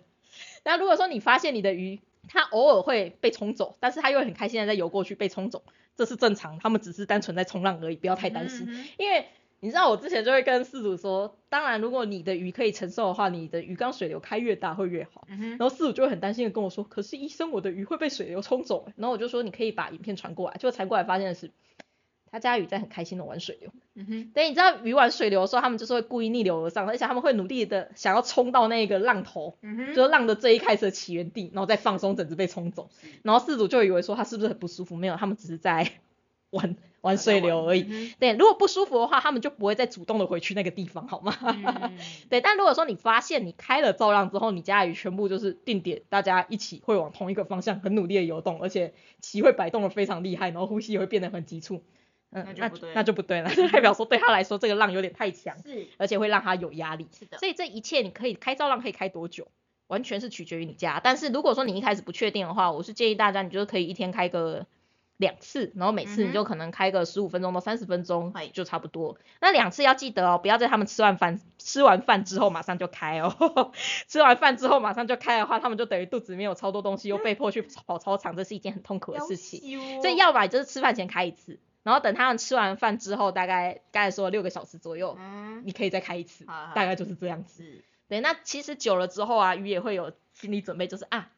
Speaker 1: 那如果说你发现你的鱼它偶尔会被冲走，但是它又很开心的在游过去被冲走，这是正常，他们只是单纯在冲浪而已，不要太担心。
Speaker 3: 嗯
Speaker 1: 因为你知道我之前就会跟饲主说，当然如果你的鱼可以承受的话，你的鱼缸水流开越大会越好。
Speaker 3: 嗯，
Speaker 1: 然后饲主就会很担心的跟我说，可是医生我的鱼会被水流冲走欸。然后我就说你可以把影片传过来，就传过来发现的是，他家鱼在很开心的玩水流。
Speaker 3: 嗯哼，
Speaker 1: 对，你知道鱼玩水流的时候，他们就是会故意逆流而上，而且他们会努力的想要冲到那个浪头，
Speaker 3: 嗯哼，
Speaker 1: 就是浪的最一开始的起源地，然后再放松，整只被冲走。然后饲主就以为说他是不是很不舒服？没有，他们只是在玩玩水流而已。
Speaker 3: 嗯
Speaker 1: 对，如果不舒服的话，他们就不会再主动的回去那个地方，好吗？
Speaker 3: 嗯
Speaker 1: 对，但如果说你发现你开了造浪之后，你家的鱼全部就是定点，大家一起会往同一个方向很努力的游动，而且鳍会摆动的非常厉害，然后呼吸也会变得很急促，嗯，那
Speaker 3: 那就不对
Speaker 1: 那就不对了，就 代表说对他来说这个浪有点太强，
Speaker 3: 是
Speaker 1: 而且会让他有压力。
Speaker 3: 是的，
Speaker 1: 所以这一切你可以开造浪可以开多久，完全是取决于你家。但是如果说你一开始不确定的话，我是建议大家你就是可以一天开个两次，然后每次你就可能开个十五分钟到三十分钟
Speaker 3: 嗨
Speaker 1: 就差不多。那两次要记得哦，不要在他们吃完饭吃完饭之后马上就开哦。吃完饭之后马上就开的话，他们就等于肚子里面有超多东西，又被迫去跑操场，这是一件很痛苦的事情。
Speaker 3: 情
Speaker 1: 所以要么就是吃饭前开一次，然后等他们吃完饭之后，大概刚才说的六个小时左右，
Speaker 3: 嗯，
Speaker 1: 你可以再开一次，
Speaker 3: 好好。
Speaker 1: 大概就是这样子。对，那其实久了之后啊，鱼也会有心理准备，就是啊，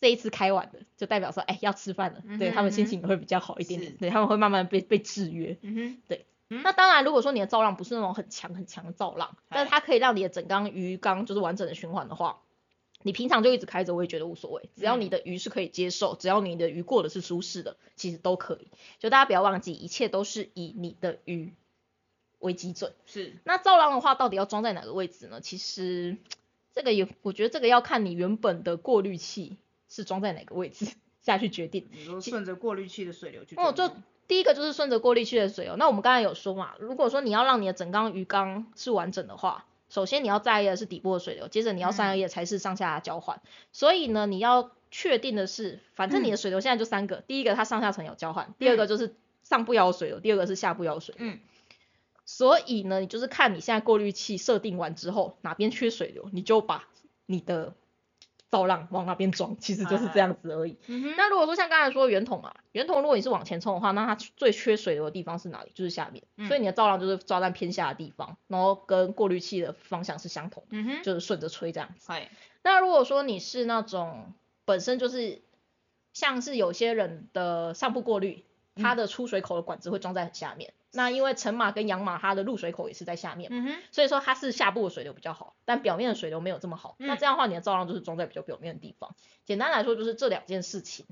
Speaker 1: 这一次开完了，就代表说，哎，要吃饭了，对
Speaker 3: 嗯哼
Speaker 1: 他们心情也会比较好一点点，对他们会慢慢被被制约。
Speaker 3: 嗯哼，对
Speaker 1: 那当然，如果说你的造浪不是那种很强很强的造浪，但是
Speaker 3: 哎
Speaker 1: 它可以让你的整缸鱼缸就是完整的循环的话，你平常就一直开着，我也觉得无所谓，只要你
Speaker 3: 嗯
Speaker 1: 的鱼是可以接受，只要你的鱼过的是舒适的，其实都可以。就大家不要忘记，一切都是以你的鱼为基准。
Speaker 3: 是，
Speaker 1: 那造浪的话，到底要装在哪个位置呢？其实这个也，我觉得这个要看你原本的过滤器是装在哪个位置 下去决定。
Speaker 2: 你说顺着过滤器的水流去
Speaker 1: 哦，就第一个就是顺着过滤器的水哦。那我们刚才有说嘛，如果说你要让你的整缸鱼缸是完整的话，首先你要在意的是底部的水流，接着你要三二叶才是上下交换。所以呢，你要确定的是，反正你的水流现在就三个，第一个它上下层有交换，第二个就是上部要有水流，第二个是下部要有水流。
Speaker 3: 嗯
Speaker 1: 所以呢，你就是看你现在过滤器设定完之后，哪边缺水流，你就把你的造浪往那边撞，其实就是这样子而已。那如果说像刚才说圆筒啊，圆筒如果你是往前冲的话，那它最缺水流的地方是哪里？就是下面，
Speaker 3: 嗯
Speaker 1: 所以你的造浪就是抓在偏下的地方，然后跟过滤器的方向是相同，
Speaker 3: 嗯哼，
Speaker 1: 就是顺着吹这样子。那如果说你是那种本身就是像是有些人的上部过滤，它的出水口的管子会装在很下面，那因为陈马跟洋马它的入水口也是在下面。
Speaker 3: 嗯，
Speaker 1: 所以说它是下部的水流比较好，但表面的水流没有这么好。那
Speaker 3: 嗯
Speaker 1: 这样的话，你的造浪就是装在比较表面的地方。简单来说，就是这两件事情，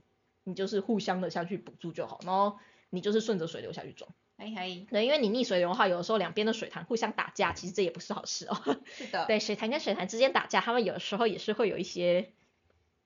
Speaker 1: 你就是互相的下去补助就好，然后你就是顺着水流下去装。
Speaker 3: 哎，可以，
Speaker 1: 对，因为你逆水流的话，有的时候两边的水潭互相打架，其实这也不是好事哦。
Speaker 3: 是的，
Speaker 1: 对，水潭跟水潭之间打架，他们有的时候也是会有一些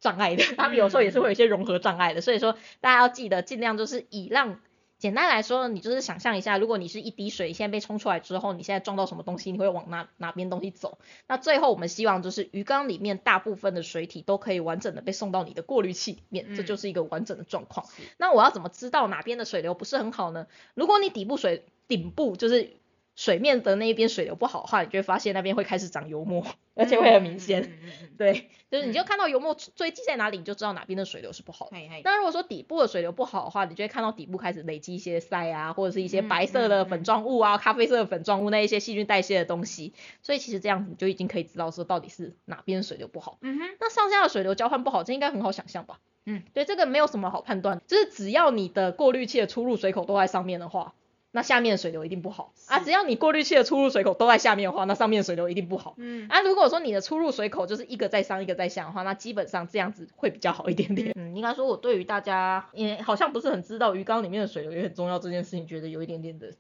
Speaker 1: 障碍的，他们有时候也是会有一些融合障碍的。所以说，大家要记得尽量就是以让。简单来说，你就是想象一下，如果你是一滴水，现在被冲出来之后，你现在撞到什么东西，你会往哪哪边东西走？那最后我们希望就是鱼缸里面大部分的水体都可以完整的被送到你的过滤器里面，这
Speaker 3: 嗯
Speaker 1: 就是一个完整的状况。
Speaker 3: 是
Speaker 1: 那我要怎么知道哪边的水流不是很好呢？如果你底部水顶部就是水面的那一边水流不好的话，你就会发现那边会开始长油墨，而且会很明显。
Speaker 3: 嗯嗯嗯嗯，
Speaker 1: 对，就是你就
Speaker 3: 嗯
Speaker 1: 看到油墨堆积在哪里，你就知道哪边的水流是不好那如果说底部的水流不好的话，你就会看到底部开始累积一些塞啊，或者是一些
Speaker 3: 嗯
Speaker 1: 白色的
Speaker 3: 嗯
Speaker 1: 粉状物啊、咖啡色的粉状物那一些细菌代谢的东西。所以其实这样子你就已经可以知道说到底是哪边水流不好。
Speaker 3: 嗯哼，
Speaker 1: 那上下的水流交换不好，这应该很好想象吧？
Speaker 3: 嗯，
Speaker 1: 对，这个没有什么好判断，就是只要你的过滤器的出入水口都在上面的话，那下面的水流一定不好啊。只要你过滤器的出入水口都在下面的话，那上面的水流一定不好。
Speaker 3: 嗯，
Speaker 1: 啊，如果说你的出入水口就是一个在上一个在下的话，那基本上这样子会比较好一点点。嗯，应该说我对于大家也好像不是很知道鱼缸里面的水流也很重要这件事情，觉得有一点点的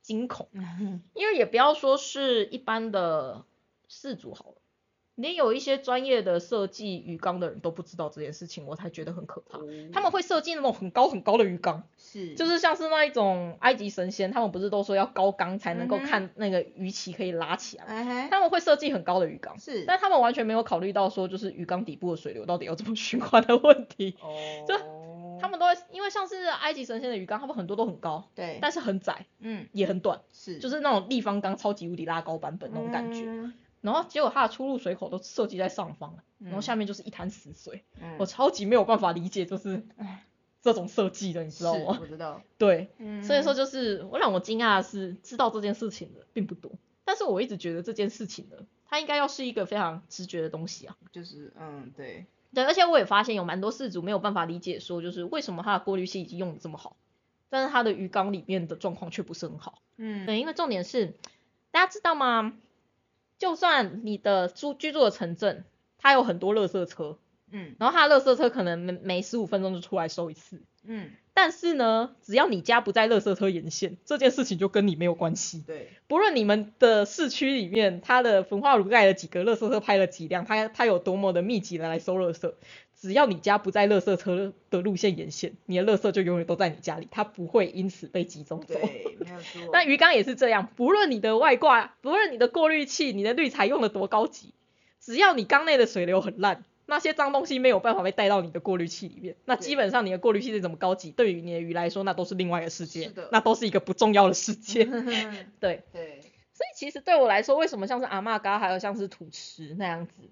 Speaker 1: 惊恐。
Speaker 3: 嗯
Speaker 1: 因为也不要说是一般的事主好了，连有一些专业的设计鱼缸的人都不知道这件事情，我才觉得很可怕。他们会设计那种很高很高的鱼缸，
Speaker 2: 是。
Speaker 1: 就是像是那一种埃及神仙，他们不是都说要高缸才能够看那个鱼鳍可以拉起来他们会设计很高的鱼缸，
Speaker 2: 是。
Speaker 1: 但他们完全没有考虑到说就是鱼缸底部的水流到底要怎么 循环的问题。
Speaker 2: 哦，就
Speaker 1: 他们都会因为像是埃及神仙的鱼缸，他们很多都很高，
Speaker 2: 对，
Speaker 1: 但是很窄
Speaker 2: 嗯。
Speaker 1: 也很短，
Speaker 2: 是。
Speaker 1: 就是那种立方缸超级无敌拉高版本那种感觉。
Speaker 2: 嗯
Speaker 1: 然后结果它的出入水口都设计在上方，然后
Speaker 2: 嗯
Speaker 1: 下面就是一滩死水，
Speaker 2: 嗯
Speaker 1: 我超级没有办法理解就是
Speaker 2: 唉
Speaker 1: 这种设计的，你知道
Speaker 2: 是
Speaker 1: 吗？
Speaker 2: 我知道，
Speaker 1: 对，
Speaker 2: 嗯
Speaker 1: 所以说就是我让我惊讶的是，知道这件事情的并不多，但是我一直觉得这件事情呢，它应该要是一个非常直觉的东西啊。
Speaker 2: 就是嗯对，
Speaker 1: 对，而且我也发现有蛮多事主没有办法理解说，就是为什么它的过滤器已经用的这么好，但是它的鱼缸里面的状况却不是很好。
Speaker 2: 嗯
Speaker 1: 对，因为重点是，大家知道吗？就算你的住居住的城镇，它有很多垃圾车，
Speaker 2: 嗯。
Speaker 1: 然后它的垃圾车可能每每十五分钟就出来收一次，
Speaker 2: 嗯。
Speaker 1: 但是呢，只要你家不在垃圾车沿线，这件事情就跟你没有关系。
Speaker 2: 对，
Speaker 1: 不论你们的市区里面，它的焚化炉盖了几个，垃圾车拍了几辆，它它有多么的密集的来收垃圾，只要你家不在垃圾车的路线沿线，你的垃圾就永远都在你家里，它不会因此被集中走。那鱼缸也是这样，不论你的外挂，不论你的过滤器、你的滤材用的多高级，只要你缸内的水流很烂，那些脏东西没有办法被带到你的过滤器里面，那基本上你的过滤器再怎么高级，对于你的鱼来说，那都是另外一个世界，那都是一个不重要的世界。对，
Speaker 2: 对，
Speaker 1: 所以其实对我来说，为什么像是阿嬷嘎还有像是土池那样子，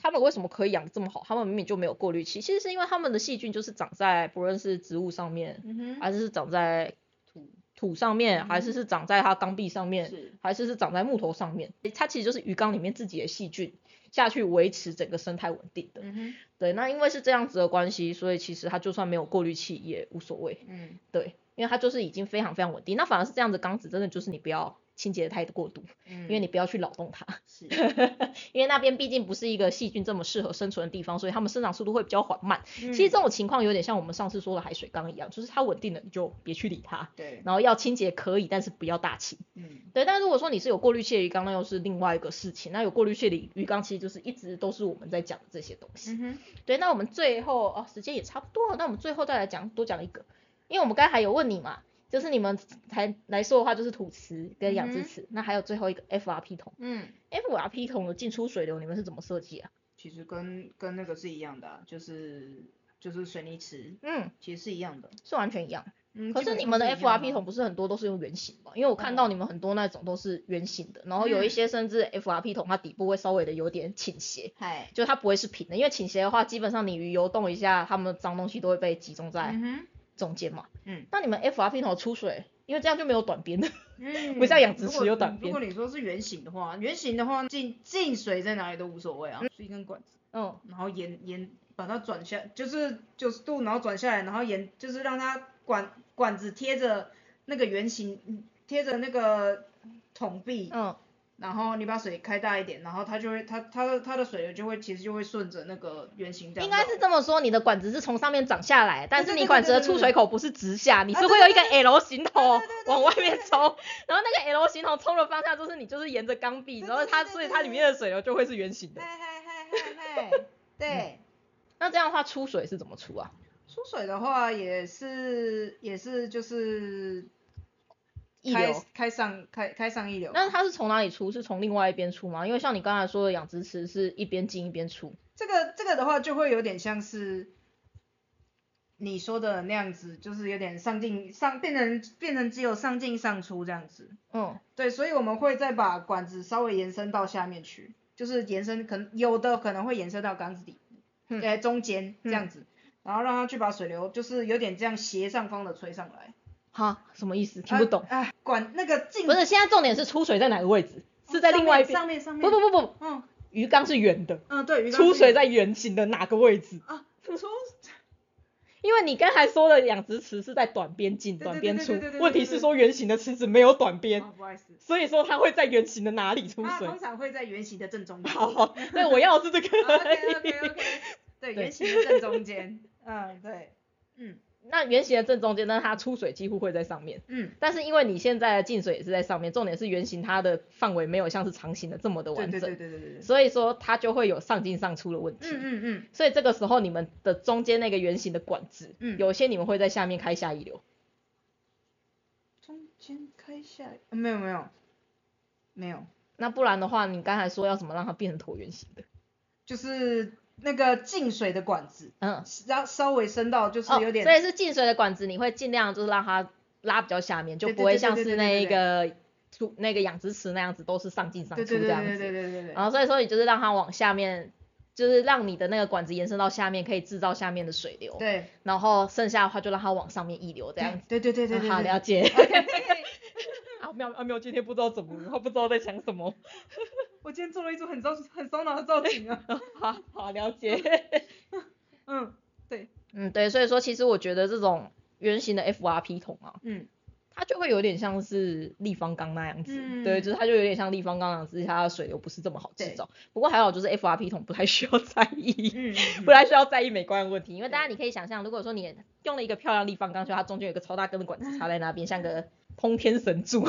Speaker 1: 他们为什么可以养得这么好？他们明明就没有过滤器，其实是因为他们的细菌就是长在不论是植物上面，
Speaker 2: 嗯，
Speaker 1: 还是是长在
Speaker 2: 土
Speaker 1: 土上面，还是
Speaker 2: 嗯
Speaker 1: 是长在它缸壁上面，
Speaker 2: 是
Speaker 1: 还是是长在木头上面，它其实就是鱼缸里面自己的细菌下去维持整个生态稳定的。
Speaker 2: 嗯，
Speaker 1: 对，那因为是这样子的关系，所以其实它就算没有过滤器也无所谓。
Speaker 2: 嗯
Speaker 1: 对，因为它就是已经非常非常稳定。那反而是这样子缸子，真的就是你不要清洁的太过度，
Speaker 2: 嗯，
Speaker 1: 因为你不要去扰动它。
Speaker 2: 是，
Speaker 1: 因为那边毕竟不是一个细菌这么适合生存的地方，所以它们生长速度会比较缓慢。
Speaker 2: 其
Speaker 1: 其实这种情况有点像我们上次说的海水缸一样，就是它稳定了你就别去理它，
Speaker 2: 对，
Speaker 1: 然后要清洁可以，但是不要大清。
Speaker 2: 嗯
Speaker 1: 对，但如果说你是有过滤器的鱼缸，那又是另外一个事情。那有过滤器的鱼缸，其实就是一直都是我们在讲的这些东西。
Speaker 2: 嗯哼，
Speaker 1: 对，那我们最后哦，时间也差不多了，那我们最后再来讲多讲一个，因为我们刚才还有问你嘛，就是你们才来说的话，就是土池跟养殖池，那还有最后一个 FRP 桶
Speaker 2: 嗯
Speaker 1: ，，FRP 桶的进出水流你们是怎么设计啊？
Speaker 2: 其实跟跟那个是一样的啊，就是就是水泥池，
Speaker 1: 嗯，
Speaker 2: 其实是一样的。
Speaker 1: 是完全一样。
Speaker 2: 嗯，
Speaker 1: 可是你们的 FRP 桶不是很多都是用圆形吗？因为我看到
Speaker 2: 哦
Speaker 1: 你们很多那种都是圆形的，然后有一
Speaker 2: 嗯
Speaker 1: 些甚至 FRP 桶它底部会稍微的有点倾斜，
Speaker 2: 嗨，
Speaker 1: 就它不会是平的，因为倾斜的话，基本上你鱼游动一下，它们脏东西都会被集中在中间嘛。
Speaker 2: 嗯。
Speaker 1: 那你们 FRP 桶出水，因为这样就没有短边的。
Speaker 2: 嗯
Speaker 1: 不像养殖池有短边。
Speaker 2: 如果你说是圆形的话，圆形的话进进水在哪里都无所谓啊，是一根管子，
Speaker 1: 嗯，
Speaker 2: 然后沿沿把它转下，就是九十度，然后转下来，然后沿就是让它管管子贴着那个圆形，嗯贴着那个桶壁，
Speaker 1: 嗯，
Speaker 2: 然后你把水开大一点，然后它就会它它的它的水流就会其实就会顺着那个圆形这样。
Speaker 1: 应该是这么说，你的管子是从上面长下来，但是你管子的出水口不是直下，你
Speaker 2: 啊
Speaker 1: 是会有一个 L 型头往外面冲，然后那个 L 型头冲的方向就是你就是沿着缸壁，然后它所以它里面的水流就会是圆形的
Speaker 2: 嗨。嗨嗨嗨嗨，对。
Speaker 1: 那这样的话出水是怎么出啊？
Speaker 2: 出水的话也是也是就是开
Speaker 1: 一流。
Speaker 2: 开上开开上一流。
Speaker 1: 那它是从哪里出？是从另外一边出吗？因为像你刚才说的养殖池是一边进一边出。
Speaker 2: 这个这个的话就会有点像是你说的那样子，就是有点上进上变成变成只有上进上出这样子。
Speaker 1: 嗯，
Speaker 2: 对，所以我们会再把管子稍微延伸到下面去，就是延伸可能有的可能会延伸到缸子底部，
Speaker 1: 嗯
Speaker 2: 呃中间这样子，然后让它去把水流就是有点这样斜上方的吹上来。
Speaker 1: 哈，什么意思？听不懂。
Speaker 2: 啊，啊管那个进
Speaker 1: 不是，现在重点是出水在哪个位置？是在另外一边。
Speaker 2: 上面上面
Speaker 1: 不不不不，
Speaker 2: 嗯
Speaker 1: 鱼缸是圆的，
Speaker 2: 嗯对，鱼缸
Speaker 1: 出水在圆形的哪个位置？
Speaker 2: 啊出
Speaker 1: 因为你刚才说的养殖池是在短边进短边出问题是说圆形的池子没有短边，
Speaker 2: 哦不好意思，
Speaker 1: 所以说它会在圆形的哪里出水
Speaker 2: 它通？常会在圆形的正中间。
Speaker 1: 好，好对，我要的是这个。
Speaker 2: OK OK OK，对，
Speaker 1: 对
Speaker 2: 圆形的正中间。嗯，对，嗯，
Speaker 1: 那圆形的正中间呢，它出水几乎会在上面。
Speaker 2: 嗯，
Speaker 1: 但是因为你现在的进水也是在上面，重点是圆形它的范围没有像是长形的这么的
Speaker 2: 对对
Speaker 1: 完整，
Speaker 2: 对对对对对。
Speaker 1: 所以说它就会有上进上出的问题。
Speaker 2: 嗯嗯嗯，
Speaker 1: 所以这个时候你们的中间那个圆形的管子，
Speaker 2: 嗯
Speaker 1: 有些你们会在下面开下一流。
Speaker 2: 中间开下没有没有没有，
Speaker 1: 那不然的话，你刚才说要怎么让它变成椭圆形的？
Speaker 2: 就是那个进水的管子，
Speaker 1: 嗯，
Speaker 2: 稍稍微伸到就是
Speaker 1: 哦，
Speaker 2: 有点，
Speaker 1: 所以是进水的管子，你会尽量就是让它拉比较下面，就不会像是那
Speaker 2: 一
Speaker 1: 个出那个养殖池那样子都是上进上
Speaker 2: 对
Speaker 1: 出这样
Speaker 2: 对对对对
Speaker 1: 子。
Speaker 2: 对对对
Speaker 1: 然后所以说你就是让它往下面，就是让你的那个管子延伸到下面，可以制造下面的水流。。
Speaker 2: 对，
Speaker 1: 然后剩下的话就让它往上面溢流这样子。
Speaker 2: 对对对对
Speaker 1: 好，
Speaker 2: 对
Speaker 1: 了解。阿妙阿妙今天不知道怎么了，他不知道在想什么。
Speaker 2: 我今天做了一组很烧很烧脑的造型啊，
Speaker 1: 好好了解。
Speaker 2: 嗯，对，
Speaker 1: 嗯，对，所以说其实我觉得这种圆形的 FRP 桶啊，
Speaker 2: 嗯
Speaker 1: 它就会有点像是立方缸那样子，
Speaker 2: 嗯
Speaker 1: 对，就是它就有点像立方缸那样子，它的水流不是这么好制造。不过还好就是 FRP 桶不太需要在意，
Speaker 2: 嗯嗯
Speaker 1: 不太需要在意美观的问题，因为大家你可以想象，如果说你用了一个漂亮立方缸，就它中间有一个超大根的管子插在那边，像个通天神柱，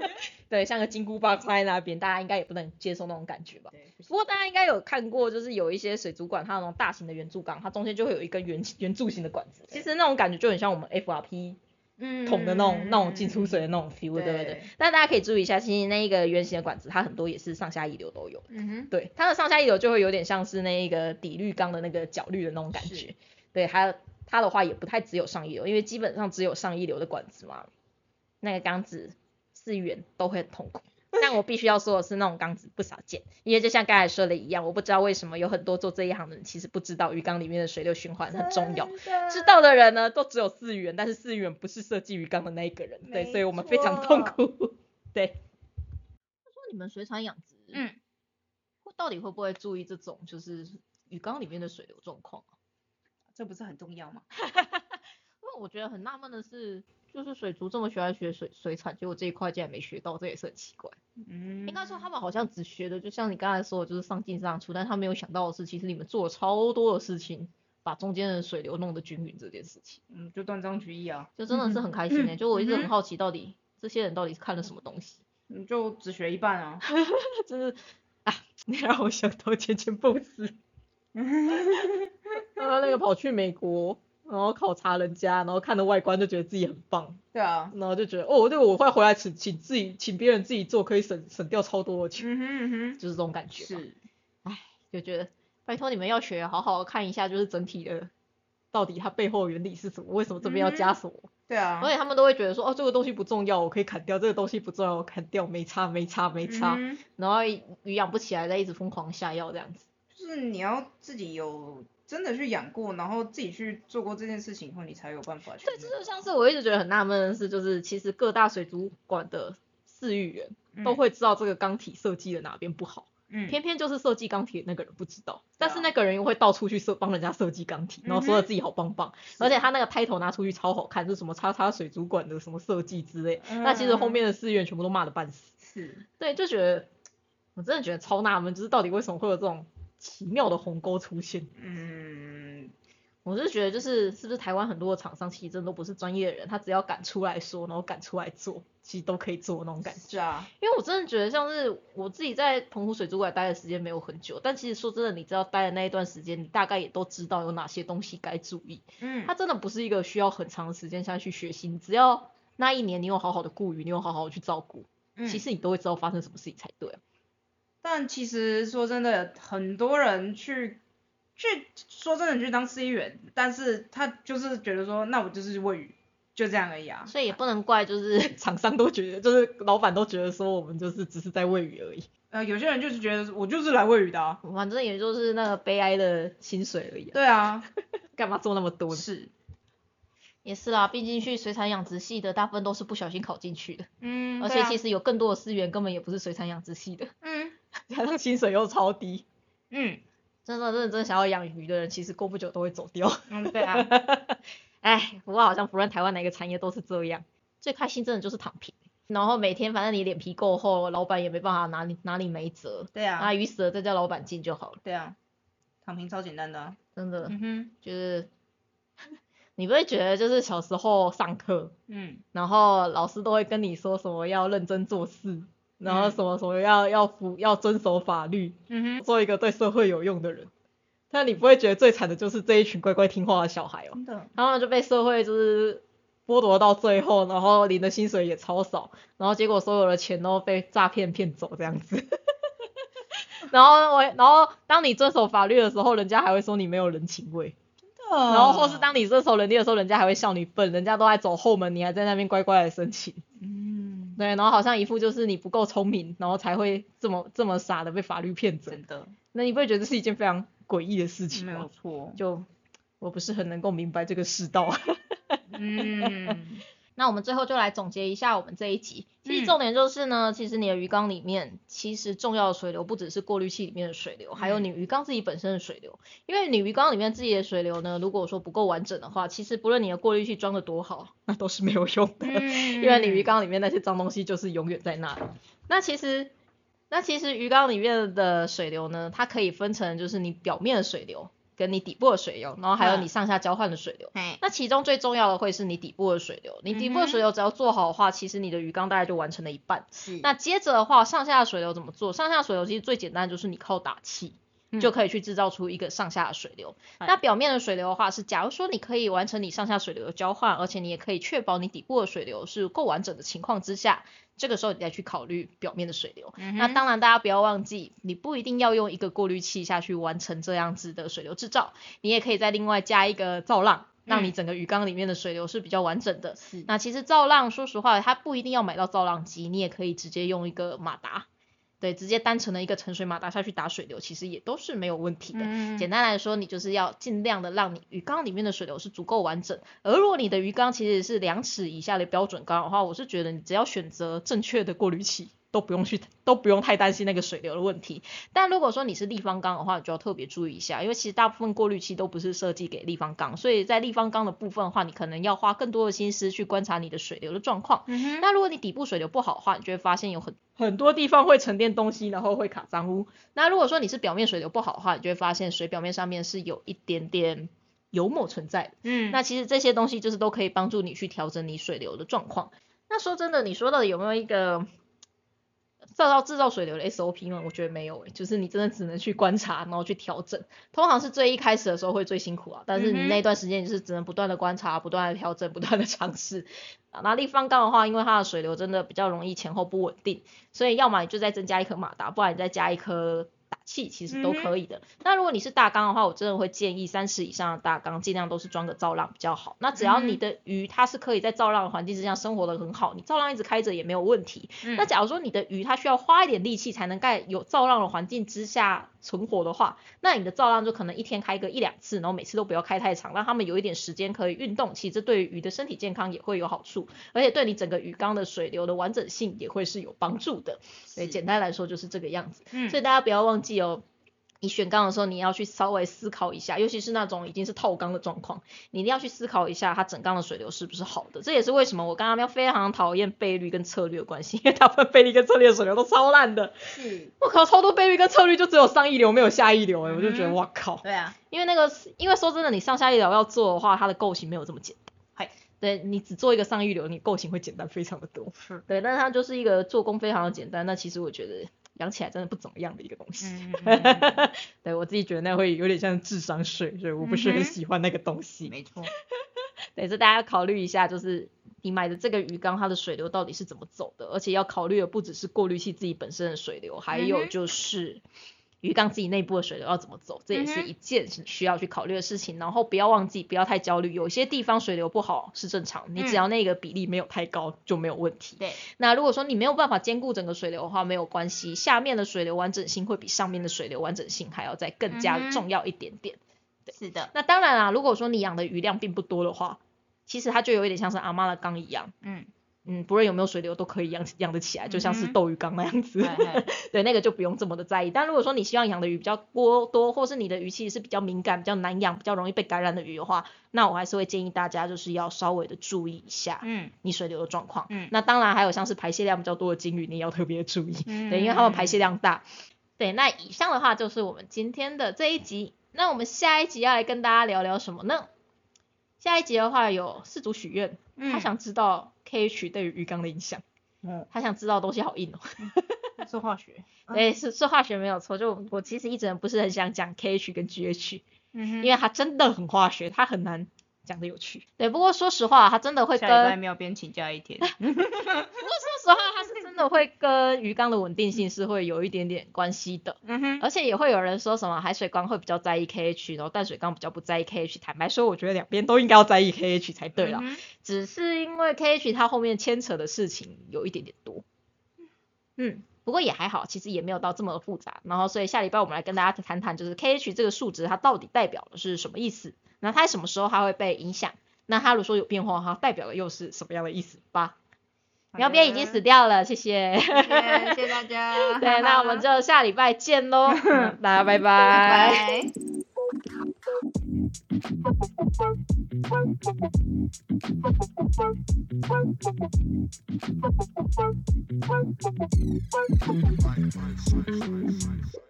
Speaker 1: 对，像个金箍棒插在那边，大家应该也不能接受那种感觉吧？
Speaker 2: 对，
Speaker 1: 不过大家应该有看过，就是有一些水族馆，它那种大型的圆柱缸，它中间就会有一根圆圆柱形的管子，其实那种感觉就很像我们 FRP
Speaker 2: 嗯。
Speaker 1: 桶的那种、那种进出水的那种 feel，对不对？
Speaker 2: 对？
Speaker 1: 但大家可以注意一下，其实那一个圆形的管子，它很多也是上下一流都有。
Speaker 2: 嗯哼，
Speaker 1: 对，它的上下一流就会有点像是那一个底滤缸的那个角滤的那种感觉。
Speaker 2: 是。
Speaker 1: 对，它它的话也不太只有上一流，因为基本上只有上一流的管子嘛，那个缸子四元都会很痛苦。但我必须要说的是，那种缸子不少见，因为就像刚才说的一样，我不知道为什么有很多做这一行的人其实不知道鱼缸里面的水流循环很重要。知道的人呢，都只有四元，但是四元不是设计鱼缸的那一个人，对，所以我们非常痛
Speaker 2: 错
Speaker 1: 苦。对。说你们水产养殖，
Speaker 2: 嗯，
Speaker 1: 会到底会不会注意这种就是鱼缸里面的水流状况啊？
Speaker 2: 这不是很重要吗？
Speaker 1: 因为我觉得很纳闷的是，就是水族这么喜欢学水水产，结果这一块竟然没学到，这也是很奇怪。
Speaker 2: 嗯
Speaker 1: 应该说他们好像只学的，就像你刚才说的，就是上进上出，但他没有想到的是，其实你们做了超多的事情，把中间的水流弄得均匀这件事情，
Speaker 2: 嗯，就断章取义啊，
Speaker 1: 就真的是很开心诶、
Speaker 2: 嗯
Speaker 1: 就我一直很好奇，到底这些人到底是看了什么东西，
Speaker 2: 你就只学一半啊，
Speaker 1: 就是啊，你让我想到前前 boss，他那个跑去美国，然后考察人家，然后看了外观就觉得自己很棒，
Speaker 2: 对啊，
Speaker 1: 然后就觉得哦，对我会回来请请自己请别人自己做，可以省省掉超多的钱，
Speaker 2: 嗯哼嗯哼，
Speaker 1: 就是这种感觉
Speaker 2: 是，唉，
Speaker 1: 就觉得拜托你们要学，好好看一下，就是整体的到底它背后的原理是什么，为什么这边要加什么，
Speaker 2: 对啊，
Speaker 1: 而且他们都会觉得说哦这个东西不重要，我可以砍掉，这个东西不重要，我砍掉，没差没差没差，
Speaker 2: 嗯
Speaker 1: 然后鱼养不起来，再一直疯狂下药这样子。
Speaker 2: 就是你要自己有真的去养过，然后自己去做过这件事情以后，你才有办法去
Speaker 1: 对，
Speaker 2: 那个。
Speaker 1: 这就像是我一直觉得很纳闷的是，就是其实各大水族馆的饲育员都
Speaker 2: 嗯
Speaker 1: 会知道这个缸体设计的哪边不好。
Speaker 2: 嗯，
Speaker 1: 偏偏就是设计钢体的那个人不知道，但是那个人又会到处去设帮人家设计钢体，然后说的自己好棒棒，而且他那个 title 拿出去超好看，是什么叉叉水族馆的什么设计之类，那其实后面的饲员全部都骂的半死，
Speaker 2: 是，
Speaker 1: 对，就觉得我真的觉得超纳闷，就是到底为什么会有这种奇妙的鸿沟出现？
Speaker 2: 嗯，
Speaker 1: 我是觉得就是是不是台湾很多的厂商其实真的都不是专业的人，他只要敢出来说，然后敢出来做，其实都可以做那种感觉。
Speaker 2: 是啊，
Speaker 1: 因为我真的觉得像是我自己在澎湖水族馆待的时间没有很久，但其实说真的，你知道待的那一段时间，你大概也都知道有哪些东西该注意。
Speaker 2: 嗯，
Speaker 1: 它真的不是一个需要很长的时间下去学习，你只要那一年你有好好的顾鱼，你有好好的去照顾，
Speaker 2: 嗯
Speaker 1: 其实你都会知道发生什么事情才对啊。
Speaker 2: 但其实说真的，很多人去去说真的去当司仪员，但是他就是觉得说，那我就是喂鱼，就这样而已啊。
Speaker 1: 所以也不能怪就是厂商都觉得，就是老板都觉得说我们就是只是在喂鱼而已，
Speaker 2: 呃，有些人就是觉得我就是来喂鱼的啊。
Speaker 1: 反正也就是那个悲哀的薪水而已、啊，
Speaker 2: 对啊，
Speaker 1: 干嘛做那么多呢？
Speaker 2: 是，
Speaker 1: 也是啦，毕竟去水产养殖系的大部分都是不小心考进去的。
Speaker 2: 嗯，
Speaker 1: 而且其实有更多的资源根本也不是水产养殖系的，
Speaker 2: 嗯
Speaker 1: 加上薪水又超低，
Speaker 2: 嗯
Speaker 1: 真的认真想要养鱼的人，其实过不久都会走掉。
Speaker 2: 嗯，对啊，
Speaker 1: 哎，不过好像不论台湾哪个产业都是这样，最开心真的就是躺平，然后每天反正你脸皮够厚，老板也没办法拿你拿你没辙，
Speaker 2: 对啊，
Speaker 1: 啊鱼死了再叫老板进就好了，
Speaker 2: 对啊，躺平超简单的啊。
Speaker 1: 真的、
Speaker 2: 嗯哼，
Speaker 1: 就是。你不会觉得就是小时候上课，
Speaker 3: 嗯
Speaker 1: 然后老师都会跟你说什么要认真做事，然后什么什么要要服要遵守法律，
Speaker 3: 嗯哼，
Speaker 1: 做一个对社会有用的人。但你不会觉得最惨的就是这一群乖乖听话的小孩哦，
Speaker 3: 真的，
Speaker 1: 他们就被社会就是剥夺到最后，然后领的薪水也超少，然后结果所有的钱都被诈骗骗走这样子。然后我，然后当你遵守法律的时候，人家还会说你没有人情味。真的然后或是当你遵守能力的时候，人家还会笑你笨，人家都在走后门，你还在那边乖乖的申请。
Speaker 3: 嗯，
Speaker 1: 对，然后好像一副就是你不够聪明，然后才会这么这么傻的被法律骗走。
Speaker 3: 真的
Speaker 1: 那你不会觉得这是一件非常诡异的事情
Speaker 3: 没有？错，
Speaker 1: 就我不是很能够明白这个世道。
Speaker 3: 嗯
Speaker 1: 那我们最后就来总结一下我们这一集。其实
Speaker 3: 嗯
Speaker 1: 重点就是呢，其实你的鱼缸里面，其实重要的水流不只是过滤器里面的水流，还有
Speaker 3: 嗯
Speaker 1: 你鱼缸自己本身的水流。因为你鱼缸里面自己的水流呢，如果说不够完整的话，其实不论你的过滤器装的多好，那都是没有用的。
Speaker 3: 嗯，
Speaker 1: 因为你鱼缸里面那些脏东西就是永远在那里。那其实，那其实鱼缸里面的水流呢，它可以分成就是你表面的水流跟你底部的水流，然后还有
Speaker 3: 嗯
Speaker 1: 你上下交换的水流。
Speaker 3: 哎，
Speaker 1: 那其中最重要的会是你底部的水流，你底部的水流只要做好的话，其实你的鱼缸大概就完成了一半。
Speaker 3: 是
Speaker 1: 那接着的话，上下的水流怎么做？上下水流其实最简单就是你靠打气。
Speaker 3: 嗯
Speaker 1: 就可以去制造出一个上下的水流。
Speaker 3: 哎
Speaker 1: 那表面的水流的话是，假如说你可以完成你上下水流的交换，而且你也可以确保你底部的水流是够完整的情况之下，这个时候你再去考虑表面的水流。
Speaker 3: 嗯
Speaker 1: 那当然，大家不要忘记，你不一定要用一个过滤器下去完成这样子的水流制造，你也可以再另外加一个造浪，让你
Speaker 3: 嗯
Speaker 1: 整个鱼缸里面的水流是比较完整的。
Speaker 3: 是
Speaker 1: 那其实造浪，说实话，它不一定要买到造浪机，你也可以直接用一个马达，对，直接单纯的一个沉水马达下去打水流，其实也都是没有问题的。
Speaker 3: 嗯
Speaker 1: 简单来说，你就是要尽量的让你鱼缸里面的水流是足够完整。而如果你的鱼缸其实是两尺以下的标准缸的话，我是觉得你只要选择正确的过滤器，都不用去都不用太担心那个水流的问题。但如果说你是立方缸的话，你就要特别注意一下，因为其实大部分过滤器都不是设计给立方缸，所以在立方缸的部分的话，你可能要花更多的心思去观察你的水流的状况。那如果你底部水流不好的话，你就会发现有很很多地方会沉淀东西，然后会卡脏污。那如果说你是表面水流不好的话，你就会发现水表面上面是有一点点油墨存在的。
Speaker 3: 嗯，
Speaker 1: 那其实这些东西就是都可以帮助你去调整你水流的状况。那说真的，你说到底有没有一个制造制造水流的 SOP 吗？我觉得没有诶、欸就是你真的只能去观察，然后去调整。通常是最一开始的时候会最辛苦啊，但是你那段时间你是只能不断的观察、不断的调整、不断的尝试。啊那立方缸的话，因为它的水流真的比较容易前后不稳定，所以要么你就再增加一颗马达，不然你再加一颗打气，其实都可以的。那如果你是大缸的话，我真的会建议三十以上的大缸尽量都是装个造浪比较好。那只要你的鱼它是可以在造浪的环境之下生活的很好，你造浪一直开着也没有问题。
Speaker 3: 嗯
Speaker 1: 那假如说你的鱼它需要花一点力气才能在有造浪的环境之下存活的话，那你的造浪就可能一天开个一两次，然后每次都不要开太长，让它们有一点时间可以运动。其实这对于鱼的身体健康也会有好处，而且对你整个鱼缸的水流的完整性也会是有帮助的。所以，简单来说就是这个样子。
Speaker 3: 嗯
Speaker 1: 所以大家不要忘记哦。你选钢的时候，你要去稍微思考一下，尤其是那种已经是套缸的状况，你一定要去思考一下它整缸的水流是不是好的。这也是为什么我刚刚要非常讨厌倍率跟策略的关系，因为大部分倍率跟策略的水流都超烂的。
Speaker 3: 是，
Speaker 1: 我靠，超多倍率跟策略就只有上一流没有下一流哎、我就觉得
Speaker 3: 嗯
Speaker 1: 哇靠，
Speaker 3: 对啊，
Speaker 1: 因为那个因为说真的，你上下一流要做的话，它的构型没有这么简单。
Speaker 3: 嗨，
Speaker 1: 对你只做一个上一流，你构型会简单非常的多。
Speaker 3: 是，
Speaker 1: 对，但是它就是一个做工非常的简单，那其实我觉得养起来真的不怎么样的一个东西。对我自己觉得那会有点像智商税，所以我不是很喜欢那个东西。
Speaker 3: 没错，
Speaker 1: 对，这大家要考虑一下，就是你买的这个鱼缸它的水流到底是怎么走的，而且要考虑的不只是过滤器自己本身的水流，还有就是鱼缸自己内部的水流要怎么走，这也是一件需要去考虑的事情。然后不要忘记，不要太焦虑，有些地方水流不好是正常，你只
Speaker 3: 嗯
Speaker 1: 要那个比例没有太高就没有问题。
Speaker 3: 对，
Speaker 1: 那如果说你没有办法兼顾整个水流的话，没有关系，下面的水流完整性会比上面的水流完整性还要再更加重要一点点。
Speaker 3: 对是的，
Speaker 1: 那当然啦，如果说你养的鱼量并不多的话，其实它就有一点像是阿妈的缸一样，
Speaker 3: 嗯，
Speaker 1: 嗯，不论有没有水流都可以养养得起来，就像是斗鱼缸那样子。对，那个就不用这么的在意。但如果说你希望养的鱼比较多多，或是你的鱼其实是比较敏感、比较难养、比较容易被感染的鱼的话，那我还是会建议大家就是要稍微的注意一下
Speaker 3: 嗯
Speaker 1: 你水流的状况。
Speaker 3: 嗯
Speaker 1: 那当然还有像是排泄量比较多的金鱼，你也要特别注意。
Speaker 3: 嗯，
Speaker 1: 对，因为它们排泄量大。对，那以上的话就是我们今天的这一集。那我们下一集要来跟大家聊聊什么呢？下一集的话有四组许愿，他
Speaker 2: 嗯
Speaker 1: 想知道 KH 对于鱼缸的影响，
Speaker 2: 嗯，
Speaker 1: 他想知道的东西好硬哦。
Speaker 2: 是化学。
Speaker 1: 对，是是化学没有错，就我其实一直不是很想讲 KH 跟 GH，
Speaker 2: 嗯哼
Speaker 1: 因为它真的很化学，它很难讲的有趣。对，不过说实话，它真的会跟，
Speaker 2: 下礼拜妙边请假一天。
Speaker 1: 不过说实话，它是真的会跟鱼缸的稳定性是会有一点点关系的。
Speaker 2: 嗯哼，
Speaker 1: 而且也会有人说什么海水缸会比较在意 KH，然后淡水缸比较不在意 KH。坦白说，我觉得两边都应该要在意 KH 才对啦。
Speaker 2: 嗯
Speaker 1: 只是因为 KH 它后面牵扯的事情有一点点多，嗯，不过也还好，其实也没有到这么复杂。然后所以下礼拜我们来跟大家谈谈，就是 KH 这个数值它到底代表的是什么意思？那它什么时候它会被影响？那它如果说有变化，它代表的又是什么样的意思吧？苗边已经死掉了，谢谢。
Speaker 2: 谢谢谢谢大家。
Speaker 1: 对，那我们就下礼拜见喽，嗯大家拜拜。
Speaker 2: 拜拜。
Speaker 4: Bye.